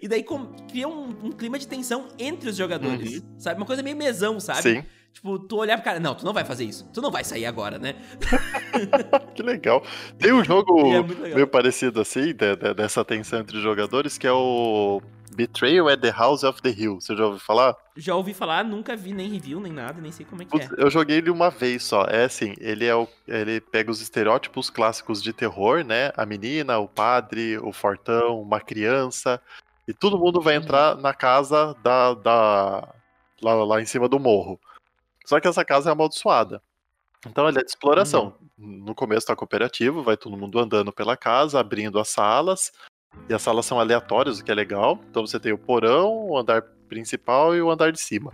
S1: E daí cria um, um, clima de tensão entre os jogadores. Uhum. Sabe? Uma coisa meio mesão, sabe?
S2: Sim.
S1: Tipo, tu olhar pro cara, não, tu não vai fazer isso. Tu não vai sair agora, né? [laughs]
S2: que legal. Tem um jogo [laughs] é meio parecido assim, de, de, dessa tensão entre os jogadores, que é o Betrayal at the House of the Hill. Você já ouviu falar?
S1: Já ouvi falar, nunca vi nem review, nem nada, nem sei como é que é.
S2: Eu joguei ele uma vez só. É assim, ele é o, ele pega os estereótipos clássicos de terror, né? A menina, o padre, o fortão, uma criança. E todo mundo vai uhum. entrar na casa da, da lá, lá em cima do morro. Só que essa casa é amaldiçoada. Então ele é de exploração. Uhum. No começo tá cooperativo, vai todo mundo andando pela casa, abrindo as salas. E as salas são aleatórias, o que é legal. Então você tem o porão, o andar principal e o andar de cima.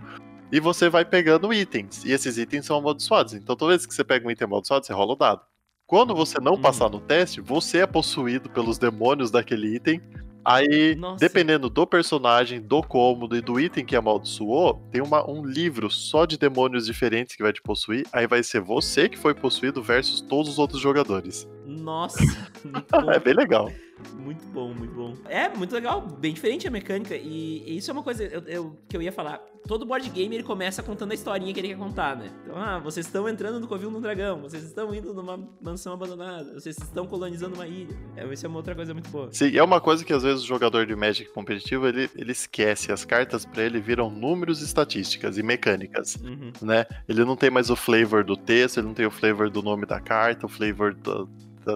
S2: E você vai pegando itens. E esses itens são amaldiçoados. Então toda vez que você pega um item amaldiçoado, você rola o dado. Quando você não passar no teste, você é possuído pelos demônios daquele item. Aí, Nossa. dependendo do personagem, do cômodo e do item que amaldiçoou, tem uma, um livro só de demônios diferentes que vai te possuir. Aí vai ser você que foi possuído versus todos os outros jogadores.
S1: Nossa, [laughs]
S2: é bem legal.
S1: Muito bom, muito bom. É, muito legal, bem diferente a mecânica. E, isso é uma coisa eu, eu, que eu ia falar. Todo board game ele começa contando a historinha que ele quer contar, né? Então, ah, vocês estão entrando no Covil do Dragão, vocês estão indo numa mansão abandonada, vocês estão colonizando uma ilha. É, isso é uma outra coisa muito boa.
S2: Sim, é uma coisa que às vezes o jogador de Magic competitivo ele, ele esquece. As cartas para ele viram números, estatísticas e mecânicas, uhum. né? Ele não tem mais o flavor do texto, ele não tem o flavor do nome da carta, o flavor do,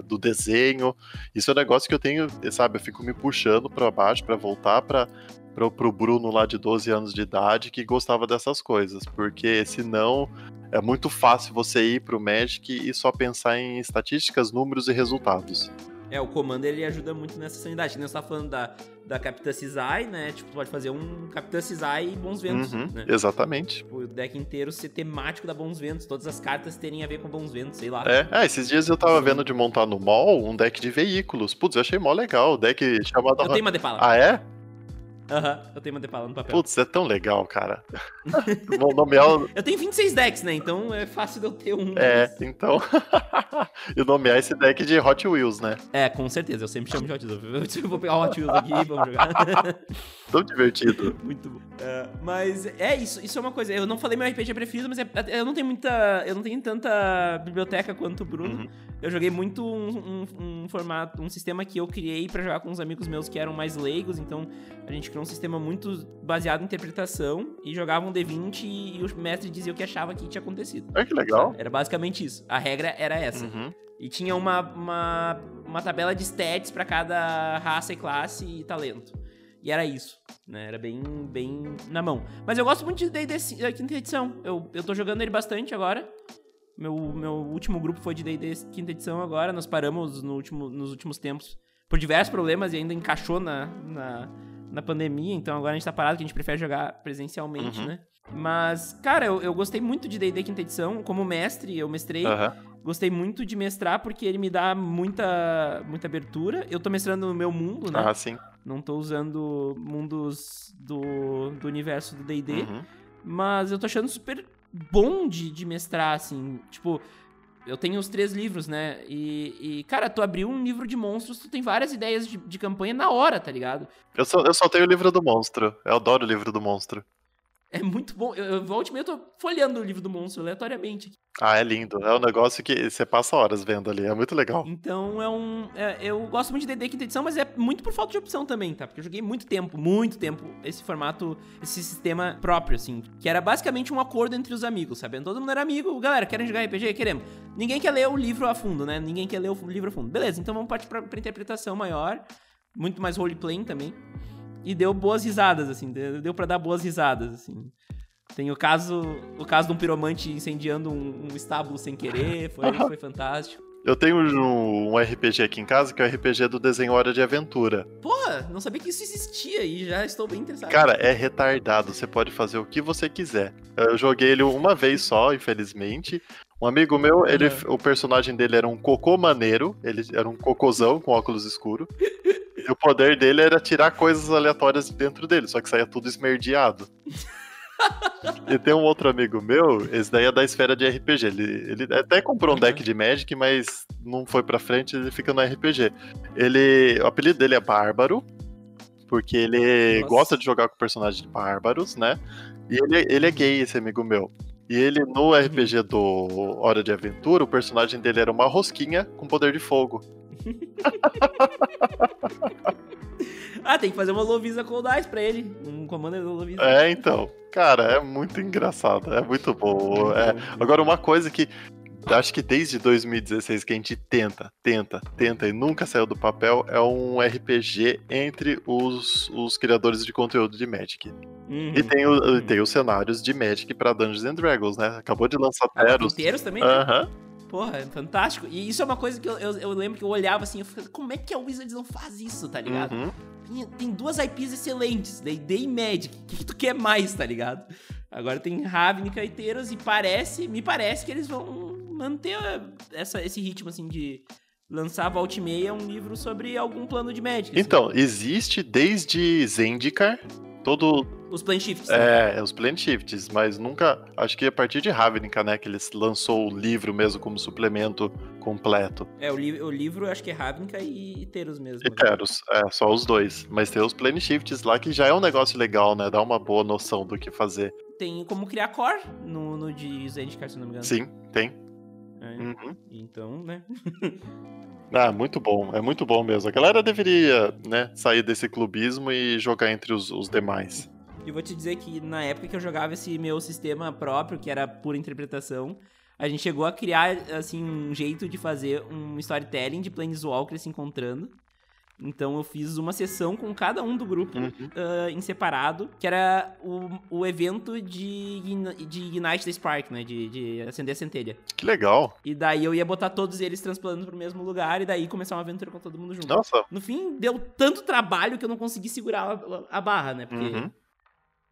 S2: do desenho. Isso é um negócio que eu tenho, sabe, eu fico me puxando para baixo para voltar para pro, pro Bruno lá de 12 anos de idade que gostava dessas coisas, porque senão é muito fácil você ir pro Magic e só pensar em estatísticas, números e resultados.
S1: É, o Commander ele ajuda muito nessa sanidade. Que nem você tá falando da, da Capitã Cisai, né? Tipo, tu pode fazer um Capitã Cisai e Bons Ventos, uhum, né?
S2: Exatamente.
S1: Tipo, o deck inteiro ser temático da Bons Ventos, todas as cartas terem a ver com Bons Ventos, sei lá.
S2: É, ah, esses dias eu tava vendo de montar no mall um deck de veículos. Putz, eu achei mó legal, o deck chamado...
S1: Eu tenho uma de pala.
S2: Ah, é?
S1: Aham, eu tenho Montepala no papel.
S2: Putz, é tão legal, cara. [laughs] Vou nomear.
S1: Eu tenho 26 decks, né? Então é fácil de eu ter um.
S2: É, então. [laughs] e nomear esse deck de Hot Wheels, né?
S1: É, com certeza. Eu sempre chamo de Hot Wheels. Eu vou [laughs] pegar o Hot Wheels aqui e vamos jogar.
S2: Tão divertido.
S1: Muito bom. É, mas é isso, isso é uma coisa. Eu não falei meu RPG preferido, mas é- eu não tenho muita. Eu não tenho tanta biblioteca quanto o Bruno.
S2: Uhum.
S1: Eu joguei muito um, um- um formato, um sistema que eu criei pra jogar com uns amigos meus que eram mais leigos, então a gente um sistema muito baseado em interpretação e jogava um D20 e, o mestre dizia o que achava que tinha acontecido.
S2: Olha que legal.
S1: Era basicamente isso. A regra era essa.
S2: Uhum.
S1: E tinha uma, uma, uma tabela de stats pra cada raça e classe e talento. E era isso, né? Era bem, bem na mão. Mas eu gosto muito de D&D da quinta edição. Eu, eu tô jogando ele bastante agora. Meu, meu último grupo foi de D&D quinta edição agora. Nós paramos no último, nos últimos tempos por diversos problemas e ainda encaixou na, na, na pandemia. Então agora a gente tá parado, que a gente prefere jogar presencialmente,
S2: Uhum.
S1: né? Mas, cara, eu, eu gostei muito de D&D quinta edição. Como mestre, eu mestrei.
S2: Aham.
S1: Gostei muito de mestrar porque ele me dá muita, muita abertura. Eu tô mestrando no meu mundo, né?
S2: Ah, sim.
S1: Não tô usando mundos do, do universo do D&D.
S2: Uhum.
S1: Mas eu tô achando super bom de, de mestrar, assim. Tipo, eu tenho os três livros, né? E, e, cara, tu abriu um livro de monstros, tu tem várias ideias de, de campanha na hora, tá ligado?
S2: Eu só, eu só tenho o livro do monstro. Eu adoro o livro do monstro.
S1: É muito bom. Eu, eu volte e meia, eu tô folheando o livro do monstro aleatoriamente.
S2: Ah, é lindo. É um negócio que você passa horas vendo ali. É muito legal.
S1: Então é um. é- eu gosto muito de D&D quinta edição, mas é muito por falta de opção também, tá? Porque eu joguei muito tempo, muito tempo, esse formato, esse sistema próprio, assim. Que era basicamente um acordo entre os amigos, sabe? Todo mundo era amigo, galera, querem jogar RPG? Queremos. Ninguém quer ler o livro a fundo, né? Ninguém quer ler o livro a fundo. Beleza, então vamos partir pra, pra interpretação maior, muito mais roleplaying também. E deu boas risadas, assim, deu, deu pra dar boas risadas, assim. Tem o caso, o caso de um piromante incendiando um, um estábulo sem querer, foi, [laughs] foi fantástico.
S2: Eu tenho um, um RPG aqui em casa que é o RPG do desenho Hora de Aventura.
S1: Porra, não sabia que isso existia e já estou bem interessado.
S2: Cara, é retardado. Você pode fazer o que você quiser. Eu joguei ele uma vez só, infelizmente. Um amigo meu, ele, o personagem dele era um cocô maneiro. Ele era um cocôzão com óculos escuros. [laughs] e o poder dele era tirar coisas aleatórias de dentro dele, só que saía tudo esmerdeado. [laughs] E tem um outro amigo meu, esse daí é da esfera de RPG. Ele, ele até comprou um
S1: Uhum.
S2: deck de Magic, mas não foi pra frente, ele fica no RPG. Ele. O apelido dele é Bárbaro, porque ele
S1: Nossa.
S2: gosta de jogar com personagens bárbaros, né? E ele, ele é gay, esse amigo meu. E ele, no RPG do Hora de Aventura, o personagem dele era uma rosquinha com poder de fogo. [laughs]
S1: Ah, tem que fazer uma Lovisa Cold Ice pra ele. Um comando da Lovisa.
S2: É, então. Cara, é muito engraçado, é muito bom. É, Agora, uma coisa que acho que desde 2016 que a gente tenta, tenta, tenta e nunca saiu do papel é um RPG entre os, os criadores de conteúdo de Magic.
S1: Uhum.
S2: E tem, o- tem os cenários de Magic pra Dungeons and Dragons, né? Acabou de lançar
S1: Ah,
S2: Teros.
S1: Também? né?
S2: Aham.
S1: Porra, é fantástico. E isso é uma coisa que eu, eu, eu lembro que eu olhava assim, eu ficava, como é que a Wizards não faz isso, tá ligado?
S2: Uhum.
S1: Tem, tem duas IPs excelentes, D&D e Magic. O que, que tu quer mais, tá ligado? Agora tem Ravnica e Teros e parece, me parece que eles vão manter essa, esse ritmo, assim, de lançar volta e meia um livro sobre algum plano de Magic. assim.
S2: Então, existe desde Zendikar, todo.
S1: Os Plane Shifts. né?
S2: É, os Planet Shifts, mas nunca. Acho que a partir de Ravnica, né? Que eles lançou o livro mesmo como suplemento completo.
S1: É, o, li o livro acho que é Ravnica e Teros mesmo.
S2: E Teros, é, só os dois. Mas tem os Plane Shifts lá que já é um negócio legal, né? Dá uma boa noção do que fazer.
S1: Tem como criar core no, no de Zendikar, se não me engano.
S2: Sim, tem.
S1: É,
S2: Uhum.
S1: Então, né? [laughs]
S2: Ah, muito bom, é muito bom mesmo. A galera deveria, né, sair desse clubismo e jogar entre os, os demais.
S1: E vou te dizer que na época que eu jogava esse meu sistema próprio, que era pura interpretação, a gente chegou a criar, assim, um jeito de fazer um storytelling de Planeswalkers se encontrando. Então eu fiz uma sessão com cada um do grupo
S2: Uhum.
S1: ah, em separado, que era o, o evento de, de Ignite the Spark, né? De, de acender a centelha.
S2: Que legal.
S1: E daí eu ia botar todos eles transplantando pro mesmo lugar e daí começar uma aventura com todo mundo junto.
S2: Nossa.
S1: No fim, deu tanto trabalho que eu não consegui segurar a, a barra, né? Porque
S2: Uhum.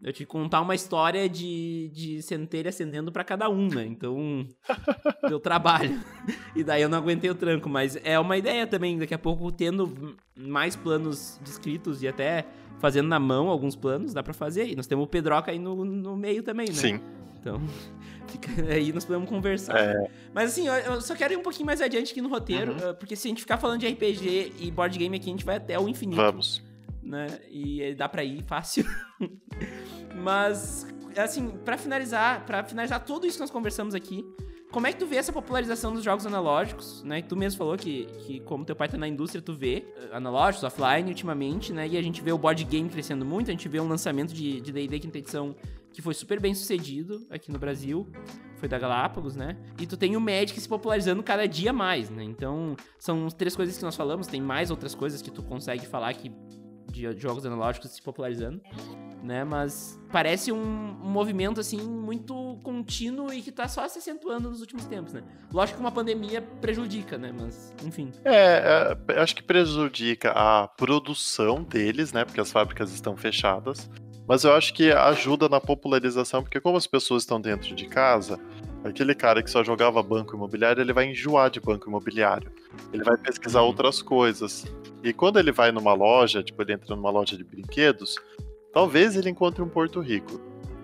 S1: Eu que contar uma história de, de centelha acendendo para cada um, né? Então, [laughs] deu trabalho. E daí eu não aguentei o tranco, mas é uma ideia também, daqui a pouco tendo mais planos descritos e até fazendo na mão alguns planos, dá para fazer. E nós temos o Pedroca aí no, no meio também, né?
S2: Sim.
S1: Então, [laughs] fica, aí nós podemos conversar.
S2: É.
S1: Mas assim, eu, só quero ir um pouquinho mais adiante aqui no roteiro,
S2: Uhum.
S1: uh, porque se a gente ficar falando de RPG e board game aqui, a gente vai até o infinito
S2: Vamos.
S1: Né? E dá pra ir fácil. [laughs] Mas assim, pra finalizar, para finalizar tudo isso que nós conversamos aqui, como é que tu vê essa popularização dos jogos analógicos, né? Tu mesmo falou que, que como teu pai tá na indústria, tu vê eh, analógicos, offline ultimamente, né? E a gente vê o board game crescendo muito, a gente vê um lançamento de de D&D quinta edição que foi super bem sucedido aqui no Brasil, foi da Galápagos, né? E tu tem o Magic se popularizando cada dia mais, né? Então, são três coisas que nós falamos, tem mais outras coisas que tu consegue falar que de jogos analógicos se popularizando, né? Mas parece um, movimento assim muito contínuo e que tá só se acentuando nos últimos tempos, né? Lógico que uma pandemia prejudica, né? Mas, enfim.
S2: É, é, acho que prejudica a produção deles, né? Porque as fábricas estão fechadas. Mas eu acho que ajuda na popularização, porque como as pessoas estão dentro de casa, aquele cara que só jogava banco imobiliário, ele vai enjoar de banco imobiliário. Ele vai pesquisar
S1: Uhum.
S2: outras coisas. E quando ele vai numa loja, tipo, ele entra numa loja de brinquedos, talvez ele encontre um Porto Rico.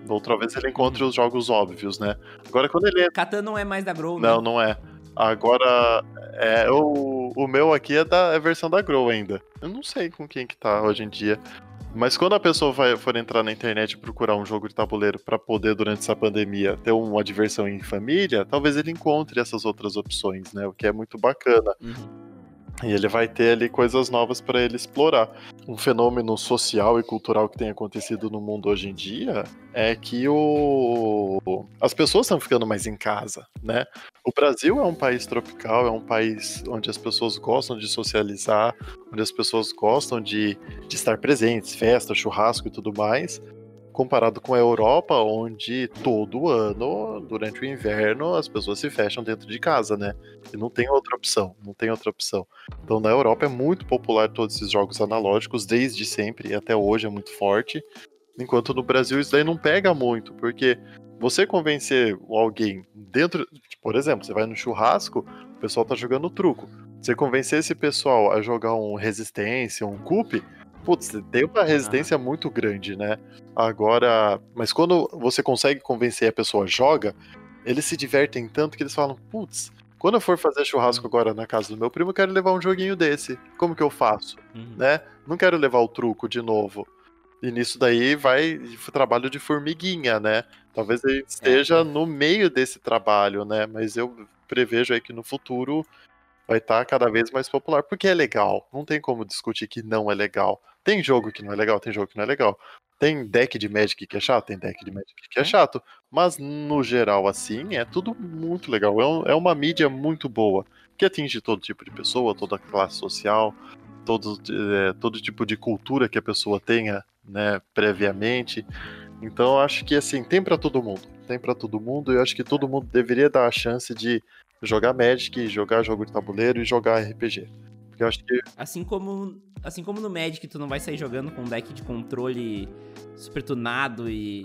S2: Outra vez ele encontre os jogos óbvios, né? Agora, quando ele
S1: Catan não é mais da Grow, né?
S2: não, não é. Agora, é, o, o meu aqui é da é a versão da Grow ainda. Eu não sei com quem que tá hoje em dia. Mas quando a pessoa vai, for entrar na internet e procurar um jogo de tabuleiro para poder, durante essa pandemia, ter uma diversão em família, talvez ele encontre essas outras opções, né? O que é muito bacana.
S1: Uhum.
S2: E ele vai ter ali coisas novas para ele explorar. Um fenômeno social e cultural que tem acontecido no mundo hoje em dia é que o... as pessoas estão ficando mais em casa, né? O Brasil é um país tropical, é um país onde as pessoas gostam de socializar, onde as pessoas gostam de, de estar presentes, festa, churrasco e tudo mais. Comparado com a Europa, onde todo ano, durante o inverno, as pessoas se fecham dentro de casa, né? E não tem outra opção, não tem outra opção. Então na Europa é muito popular todos esses jogos analógicos, desde sempre e até hoje é muito forte. Enquanto no Brasil isso daí não pega muito, porque você convencer alguém dentro. Por exemplo, você vai no churrasco, o pessoal tá jogando truco. Você convencer esse pessoal a jogar um resistência, um cup, putz, tem uma resistência muito grande, né? Agora. Mas quando você consegue convencer a pessoa joga, eles se divertem tanto que eles falam, putz, quando eu for fazer churrasco agora na casa do meu primo, eu quero levar um joguinho desse. Como que eu faço?
S1: Uhum.
S2: Né? Não quero levar o truco de novo. E nisso daí vai trabalho de formiguinha, né? Talvez ele esteja no meio desse trabalho, né? Mas eu prevejo aí que no futuro vai estar cada vez mais popular, porque é legal. Não tem como discutir que não é legal. Tem jogo que não é legal, tem jogo que não é legal. Tem deck de Magic que é chato, tem deck de Magic que é chato. Mas no geral, assim, é tudo muito legal. É, um- é uma mídia muito boa, que atinge todo tipo de pessoa, toda classe social, todo, é, todo tipo de cultura que a pessoa tenha, né, previamente. Então, eu acho que assim, tem pra todo mundo. Tem pra todo mundo, e eu acho que todo mundo deveria dar a chance de jogar Magic, jogar jogo de tabuleiro e jogar RPG. Porque eu acho que
S1: Assim como, assim como no Magic tu não vai sair jogando com um deck de controle super tunado e,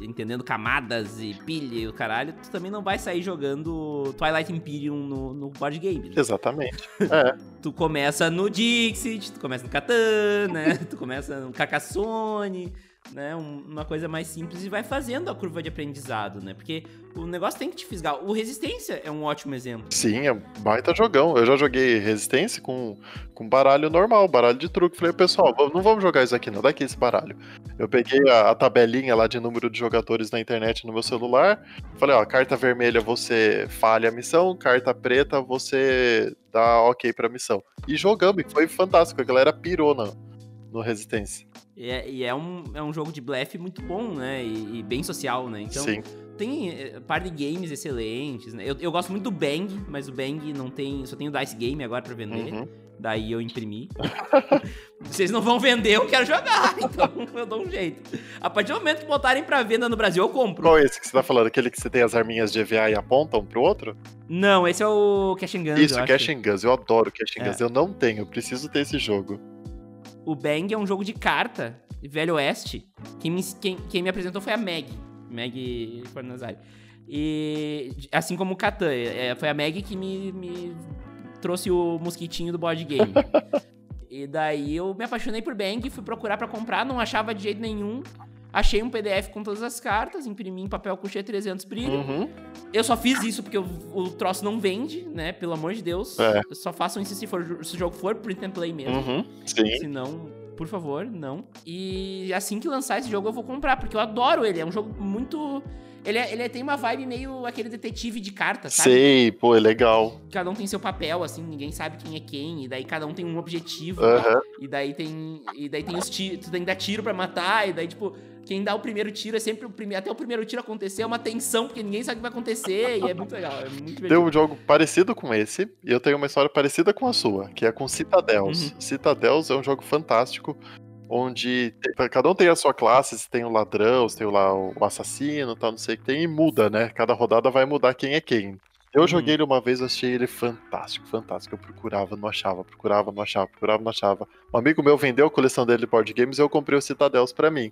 S1: e entendendo camadas e pilha e o caralho, tu também não vai sair jogando Twilight Imperium no, no board game. né?
S2: Exatamente. [laughs] É,
S1: Tu começa no Dixit, tu começa no Catan, né? [laughs] tu começa no Carcassonne, né? Um- uma coisa mais simples e vai fazendo a curva de aprendizado, né? Porque o negócio tem que te fisgar. O Resistência é um ótimo exemplo.
S2: sim, é um baita jogão. Eu já joguei Resistência com, com baralho normal, baralho de truque. Falei, pessoal, não vamos jogar isso aqui, não. Daqui esse baralho. Eu peguei a, a tabelinha lá de número de jogadores na internet no meu celular. Falei, ó, carta vermelha você falha a missão, carta preta você dá ok pra missão. E jogamos, e foi fantástico. A galera pirou no, no Resistência.
S1: E é, e é um, é um jogo de blefe muito bom, né? E, e bem social, né? Então,
S2: Sim.
S1: tem eh, par de games excelentes, né? Eu, eu gosto muito do Bang, mas o Bang não tem. Só tem o Dice Game agora pra vender.
S2: Uhum.
S1: Daí eu imprimi. [laughs] Vocês não vão vender, eu quero jogar. [laughs] Então eu dou um jeito. A partir do momento que botarem pra venda no Brasil, eu compro.
S2: Qual é esse que você tá falando? Aquele que você tem as arminhas de EVA e apontam um pro outro?
S1: Não, esse é o Cash and Guns.
S2: Isso, Cash and Guns. Eu adoro Cash and
S1: É.
S2: Guns. Eu não tenho, preciso ter esse jogo.
S1: O Bang é um jogo de carta, Velho Oeste. Quem me, quem, quem me apresentou foi a Meg. Meg Fornazari. E assim como o Catan, é, foi a Meg que me, me trouxe o mosquitinho do board game. [laughs] e daí eu me apaixonei por Bang, fui procurar para comprar, não achava de jeito nenhum. Achei um PDF com todas as cartas, imprimi em papel couché 300 brilho.
S2: Uhum.
S1: Eu só fiz isso porque o, o, troço não vende, né? Pelo amor de Deus.
S2: É.
S1: Só façam isso se, for, se o jogo for print and play mesmo.
S2: Uhum. Sim.
S1: Se não, por favor, não. E assim que lançar esse jogo eu vou comprar, porque eu adoro ele. É um jogo muito ele, é, ele é, tem uma vibe meio aquele detetive de cartas, sabe?
S2: Sei, pô, é legal.
S1: Cada um tem seu papel, assim, ninguém sabe quem é quem, e daí cada um tem um objetivo.
S2: Uhum.
S1: E daí tem. E daí tem os tiros. Tu tem que dar tiro pra matar, e daí, tipo, quem dá o primeiro tiro é sempre o primeiro. Até o primeiro tiro acontecer é uma tensão, porque ninguém sabe o que vai acontecer, e é muito legal. É muito.
S2: Tem um jogo parecido com esse, e eu tenho uma história parecida com a sua, que é com Citadels. Uhum. Citadels é um jogo fantástico onde cada um tem a sua classe, você tem o ladrão, você tem lá o assassino, tal, não sei o que tem, e muda, né? Cada rodada vai mudar quem é quem. Eu uhum. joguei ele uma vez, achei ele fantástico, fantástico. Eu procurava, não achava, procurava, não achava, procurava, não achava. Um amigo meu vendeu a coleção dele de board games e eu comprei o Citadels para mim.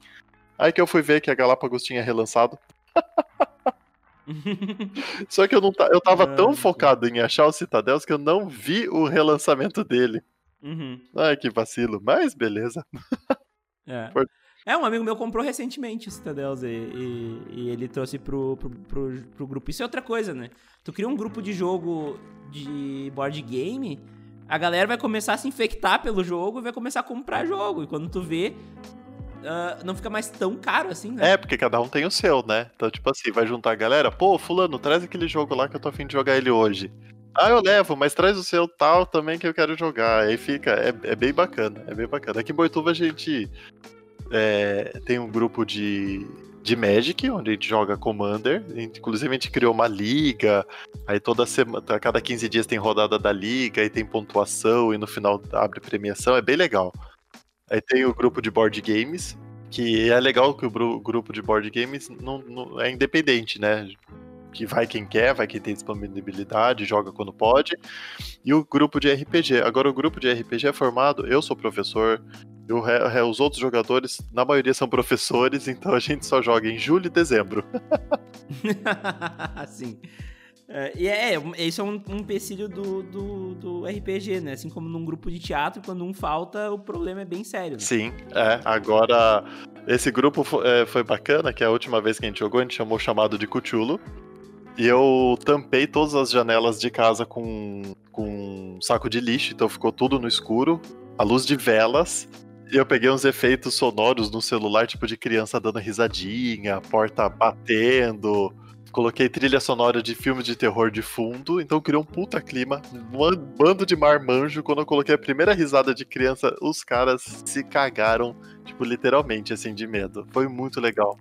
S2: Aí que eu fui ver que a Galápagos tinha relançado. [laughs] Só que eu, não eu tava tão focado em achar o Citadels que eu não vi o relançamento dele.
S1: Uhum.
S2: Ai, que vacilo, mas beleza.
S1: É. [laughs] É, um amigo meu comprou recentemente o Citadels e, e, e ele trouxe pro, pro, pro, pro, grupo. Isso é outra coisa, né? Tu cria um grupo de jogo de board game, a galera vai começar a se infectar pelo jogo e vai começar a comprar jogo. E quando tu vê, uh, não fica mais tão caro assim, né?
S2: É, porque cada um tem o seu, né? Então, tipo assim, vai juntar a galera, pô, fulano, traz aquele jogo lá que eu tô afim de jogar ele hoje. Ah, eu levo, mas traz o seu tal também que eu quero jogar. Aí fica, é, é bem bacana, é bem bacana. Aqui em Boituva a gente é, tem um grupo de, de Magic, onde a gente joga Commander. Inclusive a gente criou uma liga. Aí toda semana, a cada 15 dias tem rodada da liga, aí tem pontuação e no final abre premiação. É bem legal. Aí tem o grupo de board games, que é legal que o grupo de board games não, não é independente, né? que vai quem quer, vai quem tem disponibilidade, joga quando pode. E o grupo de RPG. Agora, o grupo de RPG é formado, eu sou professor, eu, os outros jogadores, na maioria são professores, então a gente só joga em julho e dezembro. [laughs]
S1: Sim. É, e é, é, isso é um, um empecilho do, do, do, RPG, né? Assim como num grupo de teatro, quando um falta, o problema é bem sério. Né?
S2: Sim, é. Agora, esse grupo foi, é, foi bacana, que a última vez que a gente jogou, a gente chamou chamado de Cthulhu. E eu tampei todas as janelas de casa com, com um saco de lixo, então ficou tudo no escuro, a luz de velas. E eu peguei uns efeitos sonoros no celular, tipo de criança dando risadinha, porta batendo. Coloquei trilha sonora de filme de terror de fundo, então criou um puta clima. Um bando de marmanjo. Quando eu coloquei a primeira risada de criança, os caras se cagaram, tipo, literalmente, assim, de medo. Foi muito legal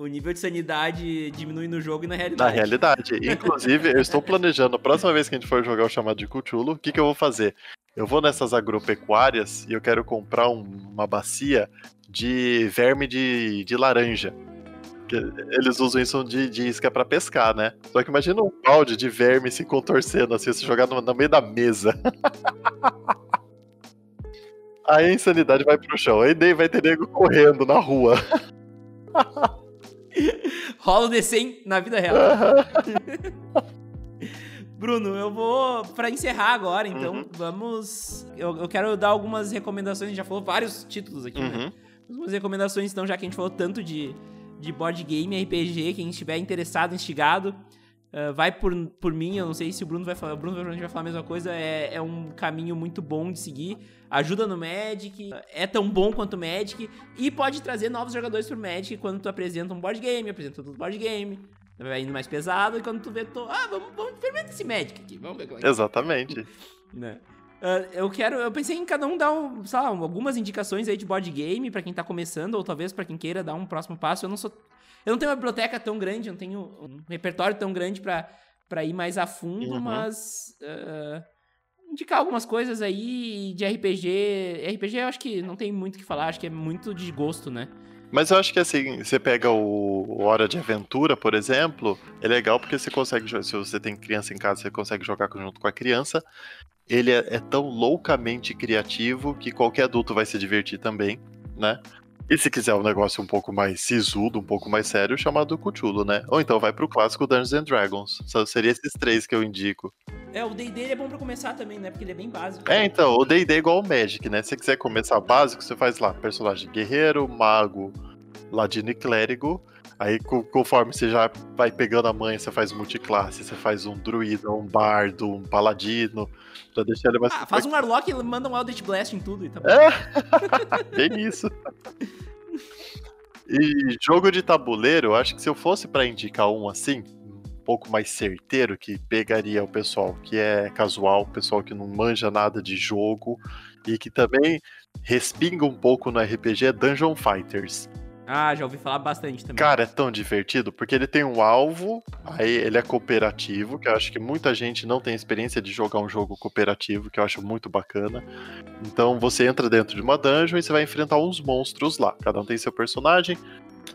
S1: o nível de sanidade diminui no jogo e na realidade.
S2: Na realidade. Inclusive, eu estou planejando, a próxima vez que a gente for jogar o chamado de Cthulhu, o que, que eu vou fazer? Eu vou nessas agropecuárias e eu quero comprar um, uma bacia de verme de, de laranja. Eles usam isso de, de isca para pescar, né? Só que imagina um balde de verme se contorcendo assim, se jogar no, no meio da mesa. [laughs] Aí a insanidade vai pro chão. Aí vai ter nego correndo na rua. [laughs]
S1: Rola o D100 na vida real. [laughs] Bruno, eu vou para encerrar agora, então uhum. vamos. Eu, eu, quero dar algumas recomendações. A gente já falou vários títulos aqui, né? uhum. né? Algumas recomendações, então, já que a gente falou tanto de, de board game, RPG, quem estiver interessado, instigado, uh, vai por, por mim. Eu não sei se o Bruno vai falar. O Bruno vai falar a mesma coisa. É, é um caminho muito bom de seguir ajuda no Magic, é tão bom quanto o Magic e pode trazer novos jogadores pro Magic quando tu apresenta um board game, apresenta outro board game. Vai indo mais pesado e quando tu vê, tu, ah, vamos, vamos experimentar esse Magic aqui, vamos ver como é que
S2: é. Exatamente.
S1: né? Uh, eu quero, eu pensei em cada um dar um, sei lá, algumas indicações aí de board game para quem tá começando ou talvez para quem queira dar um próximo passo. Eu não sou, eu não tenho uma biblioteca tão grande, eu não tenho um repertório tão grande para para ir mais a fundo, uhum. mas uh, indicar algumas coisas aí de RPG. RPG eu acho que não tem muito o que falar, acho que é muito de gosto, né?
S2: Mas eu acho que assim, você pega o Hora de Aventura, por exemplo, é legal porque você consegue, se você tem criança em casa, você consegue jogar junto com a criança. ele é, é tão loucamente criativo que qualquer adulto vai se divertir também, né? E se quiser um negócio um pouco mais sisudo, um pouco mais sério, chamado Cthulhu, né? Ou então vai pro clássico Dungeons and Dragons. Só seria esses três que eu indico.
S1: É, o D&D é bom pra começar também, né? Porque ele é bem básico.
S2: É, então, o D&D é igual o Magic, né? Se você quiser começar básico, você faz lá personagem guerreiro, mago, ladino e clérigo. Aí, conforme você já vai pegando a manha, você faz multiclasse, você faz um druida, um bardo, um paladino, pra deixar ele mais...
S1: Ah, faz um Warlock e manda um Eldritch Blast em tudo e tá bom.
S2: É, [laughs] bem isso. E jogo de tabuleiro, eu acho que se eu fosse para indicar um assim, um pouco mais certeiro, que pegaria o pessoal que é casual, o pessoal que não manja nada de jogo e que também respinga um pouco no RPG, é Dungeon Fighters.
S1: Ah, já ouvi falar bastante também.
S2: Cara, é tão divertido, porque ele tem um alvo, aí ele é cooperativo, que eu acho que muita gente não tem experiência de jogar um jogo cooperativo, que eu acho muito bacana. Então você entra dentro de uma dungeon e você vai enfrentar uns monstros lá. Cada um tem seu personagem.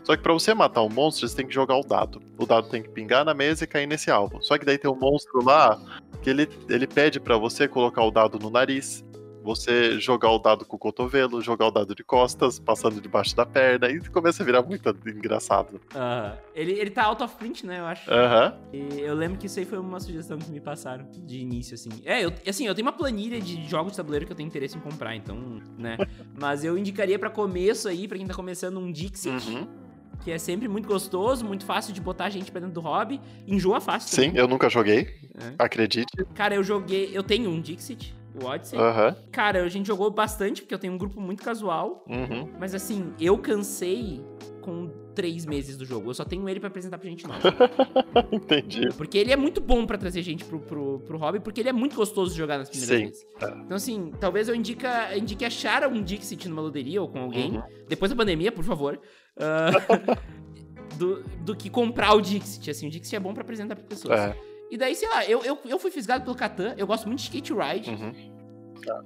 S2: Só que para você matar um monstro, você tem que jogar o dado. O dado tem que pingar na mesa e cair nesse alvo. Só que daí tem um monstro lá que ele, ele pede para você colocar o dado no nariz você jogar o dado com o cotovelo, jogar o dado de costas, passando debaixo da perna, e começa a virar muito engraçado.
S1: Uh, ele, ele tá out of print, né, eu acho.
S2: Aham.
S1: Eu lembro que isso aí foi uma sugestão que me passaram de início, assim. É, eu, assim, eu tenho uma planilha de jogos de tabuleiro que eu tenho interesse em comprar, então, né. [laughs] Mas eu indicaria para começo aí, para quem tá começando, um Dixit. Uhum que é sempre muito gostoso, muito fácil de botar a gente pra dentro do hobby. Enjoa fácil.
S2: Sim, também. eu nunca joguei. É. Acredite.
S1: Cara, eu joguei. Eu tenho um Dixit o Odyssey.
S2: Uhum.
S1: Cara, a gente jogou bastante, porque eu tenho um grupo muito casual.
S2: Uhum.
S1: Mas assim, eu cansei com três meses do jogo. Eu só tenho ele para apresentar pra gente nova. [laughs]
S2: Entendi.
S1: Porque ele é muito bom para trazer gente pro, pro, pro hobby, porque ele é muito gostoso de jogar nas primeiras Sim. vezes. Então, assim, talvez eu indica, indique achar um Dixit numa loteria ou com alguém. Uhum. Depois da pandemia, por favor. Uh, [laughs] do, do que comprar o Dixit. Assim, o Dixit é bom para apresentar pra pessoas. É. E daí, sei lá, eu, eu, eu fui fisgado pelo Catan, eu gosto muito de Skate Ride.
S2: Uhum.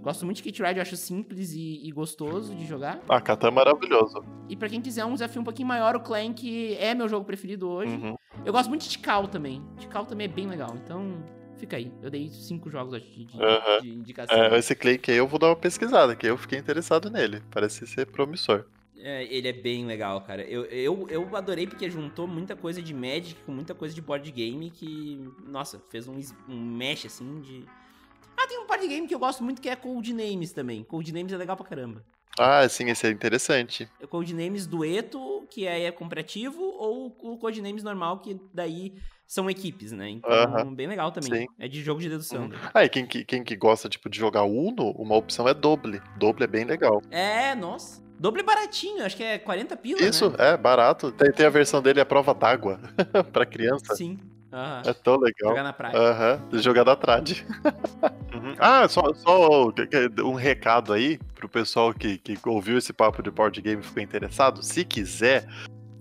S1: Gosto muito de Skate Ride, eu acho simples e, e gostoso de jogar.
S2: Ah, Catan é maravilhoso.
S1: E para quem quiser um desafio um pouquinho maior, o Clank é meu jogo preferido hoje. Uhum. Eu gosto muito de Tikal também. Tikal também é bem legal, então fica aí. Eu dei cinco jogos de, de,
S2: uhum.
S1: de indicação.
S2: É, esse Clank aí eu vou dar uma pesquisada, que eu fiquei interessado nele. Parece ser promissor.
S1: É, ele é bem legal, cara. Eu, eu, eu adorei porque juntou muita coisa de Magic com muita coisa de board game que, nossa, fez um, um mesh assim de. Ah, tem um board game que eu gosto muito que é Codenames também. Codenames é legal pra caramba.
S2: Ah, sim, esse é interessante.
S1: O Codenames Dueto, que aí é comparativo, ou o Codenames normal, que daí são equipes, né? Então, uh -huh. bem legal também. Sim. É de jogo de dedução. Uhum.
S2: Ah, e quem, quem que gosta, tipo, de jogar Uno, uma opção é Doble. Doble é bem legal.
S1: É, nossa. Doble baratinho, acho que é 40 pila,
S2: Isso,
S1: né?
S2: é, barato. Tem, tem a versão dele, a prova d'água, [laughs] pra criança.
S1: Sim. Uhum.
S2: É tão legal.
S1: Jogar na praia.
S2: Uhum. jogar da trad. [laughs] uhum. Ah, só, só um recado aí pro pessoal que, que ouviu esse papo de board game e ficou interessado. Se quiser,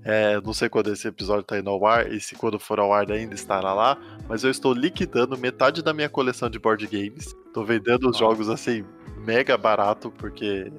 S2: é, não sei quando esse episódio tá indo ao ar e se quando for ao ar ainda estará lá, mas eu estou liquidando metade da minha coleção de board games. Tô vendendo os jogos assim, mega barato, porque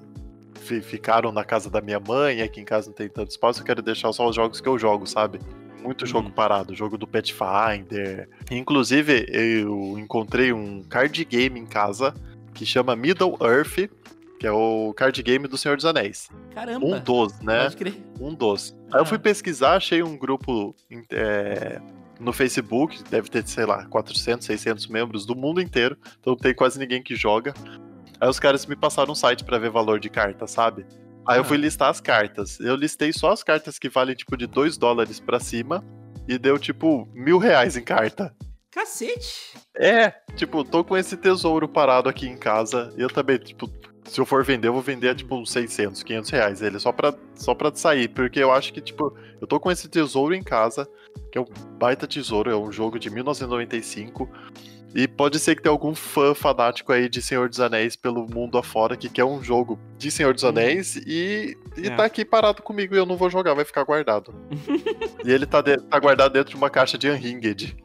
S2: ficaram na casa da minha mãe, aqui em casa não tem tanto espaço, eu quero deixar só os jogos que eu jogo, sabe? Muito jogo uhum. parado, jogo do Pathfinder. Inclusive, eu encontrei um card game em casa que chama Middle Earth, que é o card game do Senhor dos Anéis.
S1: Caramba!
S2: Um dos, né?
S1: Pode crer.
S2: Um dos. Ah. Aí eu fui ah. pesquisar, achei um grupo é, no Facebook, deve ter, sei lá, 400, 600 membros do mundo inteiro, então não tem quase ninguém que joga. Aí os caras me passaram um site para ver valor de carta, sabe? Aí eu fui ah. listar as cartas. Eu listei só as cartas que valem, tipo, de 2 dólares pra cima. E deu, tipo, mil reais em carta.
S1: Cacete!
S2: É, tipo, tô com esse tesouro parado aqui em casa. E eu também, tipo, se eu for vender, eu vou vender, tipo, uns 600, 500 reais ele, só pra, só pra sair. Porque eu acho que, tipo, eu tô com esse tesouro em casa, que é um baita tesouro, é um jogo de 1995. E pode ser que tenha algum fã fanático aí de Senhor dos Anéis pelo mundo afora que quer um jogo de Senhor dos uhum. Anéis e, e é. tá aqui parado comigo e eu não vou jogar, vai ficar guardado. [laughs] e ele tá, de, tá, guardado dentro de uma caixa de Unhinged.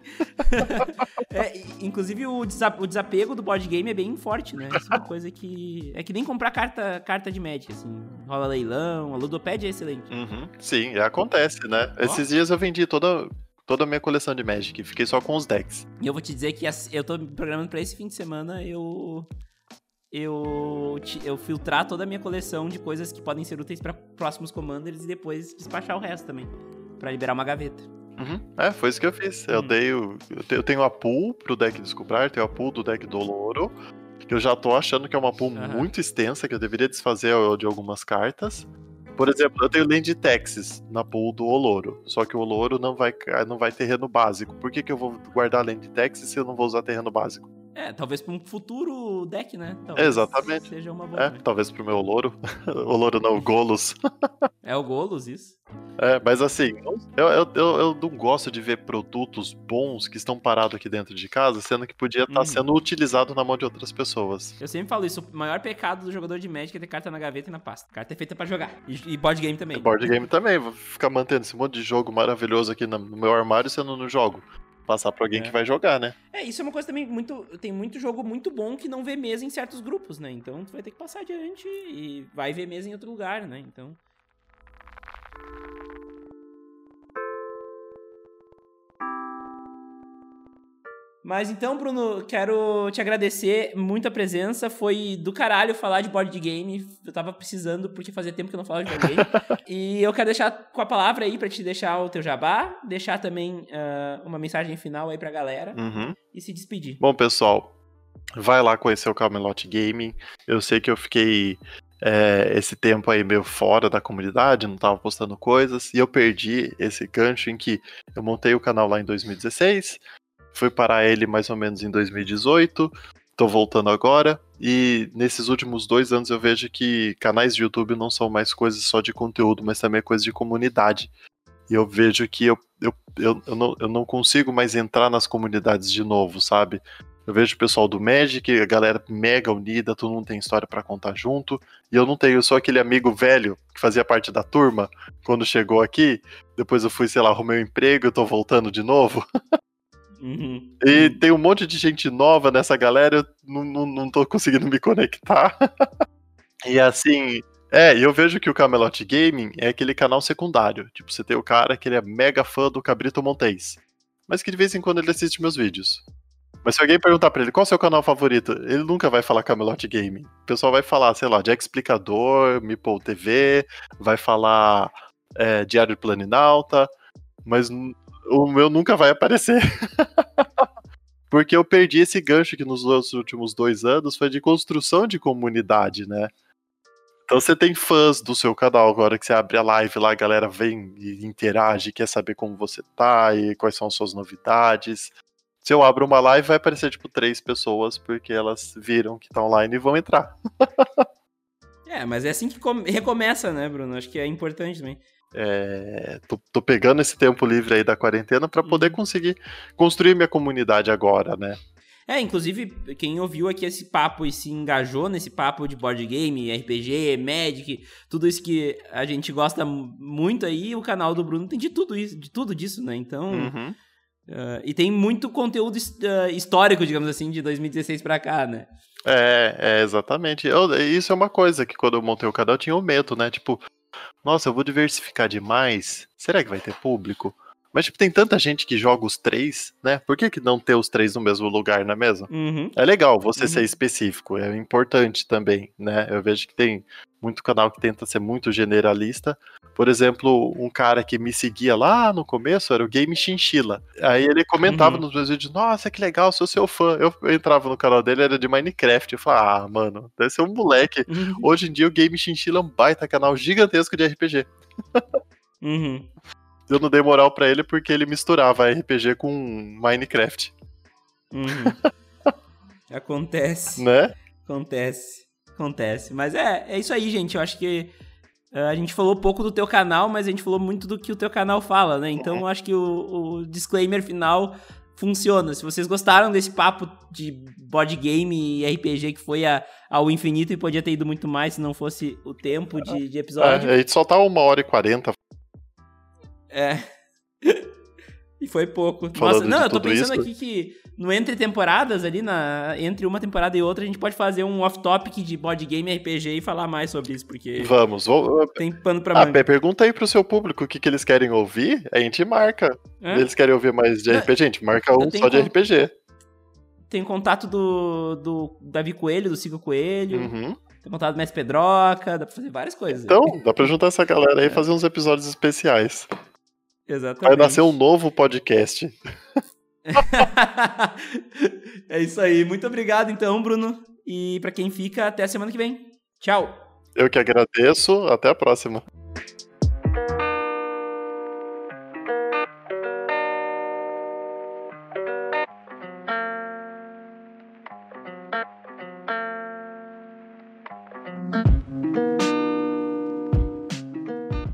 S1: é, inclusive o, o, desapego do board game é bem forte, né? Isso é uma coisa que. É que nem comprar carta, carta de Magic, assim. Rola leilão, a Ludopédia é excelente.
S2: Uhum. Sim, acontece, né? Esses dias eu vendi toda toda a minha coleção de Magic. Fiquei só com os decks.
S1: E eu vou te dizer que eu tô programando pra esse fim de semana eu. Eu, eu filtrar toda a minha coleção de coisas que podem ser úteis para próximos commanders e depois despachar o resto também. para liberar uma gaveta.
S2: Uhum. É, foi isso que eu fiz. Eu uhum. dei o, eu tenho a pool pro deck Descobrir, tenho a pool do deck do Louro, que eu já tô achando que é uma pool uhum. muito extensa, que eu deveria desfazer de algumas cartas. Por exemplo, eu tenho Land Texas na pool do Oloro. Só que o Oloro não vai, não vai terreno básico. Por que, que eu vou guardar Land Texas se eu não vou usar terreno básico?
S1: É, talvez para um futuro deck, né? Talvez
S2: Exatamente.
S1: Seja uma boa.
S2: É, talvez pro meu Oloro. [laughs] Oloro não, o Golos.
S1: é o Golos, isso.
S2: É, mas assim, eu, eu, eu, eu, não gosto de ver produtos bons que estão parados aqui dentro de casa, sendo que podia estar tá uhum. sendo utilizado na mão de outras pessoas.
S1: Eu sempre falo isso, o maior pecado do jogador de Magic é ter carta na gaveta e na pasta. Carta é feita para jogar. E, e, board game também.
S2: Board game também, vou ficar mantendo esse monte de jogo maravilhoso aqui no meu armário sendo no jogo passar pra alguém é. que vai jogar, né?
S1: É, isso é uma coisa também muito. Tem muito jogo muito bom que não vê mesa em certos grupos, né? Então tu vai ter que passar adiante e vai ver mesa em outro lugar, né? Então. Mas então, Bruno, quero te agradecer muito a presença. Foi do caralho falar de board game. Eu tava precisando, porque fazia tempo que eu não falava de board game. [laughs] e eu quero deixar com a palavra aí para te deixar o teu jabá, deixar também uh, uma mensagem final aí pra galera
S2: uhum.
S1: e se despedir.
S2: Bom, pessoal, vai lá conhecer o Camelot Gaming. Eu sei que eu fiquei é, esse tempo aí meio fora da comunidade, não tava postando coisas, e eu perdi esse gancho em que eu montei o canal lá em 2016 Fui parar ele mais ou menos em 2018. Tô voltando agora. E nesses últimos dois anos eu vejo que canais de YouTube não são mais coisas só de conteúdo, mas também é coisa de comunidade. E eu vejo que eu, eu, eu, eu, não, eu não consigo mais entrar nas comunidades de novo, sabe? Eu vejo o pessoal do Magic, a galera mega unida, todo mundo tem história para contar junto. E eu não tenho, eu sou aquele amigo velho que fazia parte da turma quando chegou aqui. Depois eu fui, sei lá, arrumei um emprego, eu tô voltando de novo. [laughs]
S1: Uhum.
S2: E tem um monte de gente nova nessa galera, eu não, não, não tô conseguindo me conectar. [laughs] e assim, é, eu vejo que o Camelot Gaming é aquele canal secundário. Tipo, você tem o cara que ele é mega fã do Cabrito Montes, mas que de vez em quando ele assiste meus vídeos. Mas se alguém perguntar pra ele qual é o seu canal favorito, ele nunca vai falar Camelot Gaming. O pessoal vai falar, sei lá, de Explicador, Meeple TV, vai falar é, Diário Planinalta, mas o meu nunca vai aparecer. [laughs] Porque eu perdi esse gancho que nos últimos dois anos foi de construção de comunidade, né? Então você tem fãs do seu canal agora que você abre a live lá, a galera vem e interage, quer saber como você tá e quais são as suas novidades. Se eu abro uma live, vai aparecer tipo três pessoas, porque elas viram que tá online e vão entrar. [laughs]
S1: é, mas é assim que recomeça, né, Bruno? Acho que é importante também.
S2: É, tô, tô, pegando esse tempo livre aí da quarentena para poder uhum. conseguir construir minha comunidade agora, né?
S1: É, inclusive, quem ouviu aqui esse papo e se engajou nesse papo de board game, RPG, Magic, tudo isso que a gente gosta muito aí, o canal do Bruno tem de tudo isso, de tudo disso, né? Então.
S2: Uhum.
S1: Uh, e tem muito conteúdo uh, histórico, digamos assim, de 2016 para cá, né?
S2: É, é exatamente. Eu, isso é uma coisa que quando eu montei o canal eu tinha o medo, né? Tipo, nossa, eu vou diversificar demais. Será que vai ter público? Mas, tipo, tem tanta gente que joga os três, né? Por que, que não ter os três no mesmo lugar, não é mesmo?
S1: Uhum.
S2: É legal você uhum. ser específico, é importante também, né? Eu vejo que tem muito canal que tenta ser muito generalista. Por exemplo, um cara que me seguia lá no começo era o Game Chinchilla. Aí ele comentava uhum. nos meus vídeos: Nossa, que legal, sou seu fã. Eu, eu, entrava no canal dele, era de Minecraft. Eu falava: Ah, mano, deve ser um moleque. Uhum. Hoje em dia o Game Chinchilla é um baita canal gigantesco de RPG.
S1: Uhum.
S2: Eu não dei moral pra ele porque ele misturava RPG com Minecraft.
S1: Uhum. [laughs] Acontece.
S2: Né?
S1: Acontece. Acontece. Mas é, é isso aí, gente. Eu acho que a gente falou pouco do teu canal, mas a gente falou muito do que o teu canal fala, né? Então eu acho que o, o disclaimer final funciona. Se vocês gostaram desse papo de board game e RPG que foi a, ao infinito e podia ter ido muito mais se não fosse o tempo de, de episódio.
S2: É, a gente só tá uma hora e quarenta
S1: é. [laughs] E foi pouco.
S2: Falando
S1: Nossa, não, eu tô pensando
S2: isso.
S1: aqui que no entre temporadas ali, na, entre uma temporada e outra, a gente pode fazer um off-topic de board game RPG e falar mais sobre isso, porque
S2: Vamos, vou...
S1: tem pano pra
S2: Ah,
S1: manga.
S2: Pé, pergunta aí pro seu público o que, que eles querem ouvir, a gente marca.
S1: Hã?
S2: Eles querem ouvir mais de RPG, a gente marca um só de RPG.
S1: Tem contato do, do Davi Coelho, do Sigo Coelho,
S2: Uhum.
S1: tem contato do Mestre Pedroca, dá pra fazer várias coisas.
S2: Então, dá pra juntar essa galera aí e fazer uns episódios especiais.
S1: Exatamente.
S2: Vai nascer um novo podcast. [laughs] [laughs]
S1: é isso aí. Muito obrigado, então, Bruno. E pra quem fica, até a semana que vem. Tchau.
S2: Eu que agradeço, até a próxima.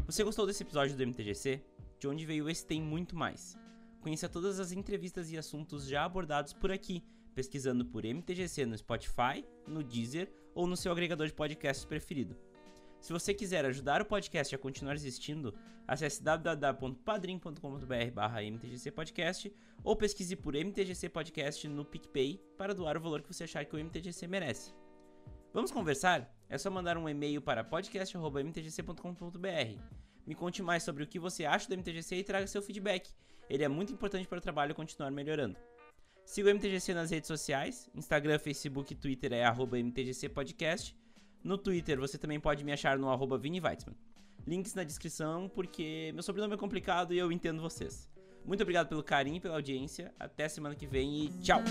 S1: Você gostou desse episódio do MTGC? De onde veio esse tem muito mais. Conheça todas as entrevistas e assuntos já abordados por aqui, pesquisando por MTGC no Spotify, no Deezer ou no seu agregador de podcasts preferido. Se você quiser ajudar o podcast a continuar existindo, acesse www.padrim.com.br mtgcpodcast ou pesquise por MTGC Podcast no PicPay para doar o valor que você achar que o MTGC merece. Vamos conversar? É só mandar um e-mail para podcast.mtgc.com.br. Me conte mais sobre o que você acha do MTGC e traga seu feedback. Ele é muito importante para o trabalho continuar melhorando. Siga o MTGC nas redes sociais, Instagram, Facebook e Twitter é arroba MTGC Podcast. No Twitter você também pode me achar no arroba Vini Weitzman. Links na descrição porque meu sobrenome é complicado e eu entendo vocês. Muito obrigado pelo carinho e pela audiência. Até semana que vem e tchau!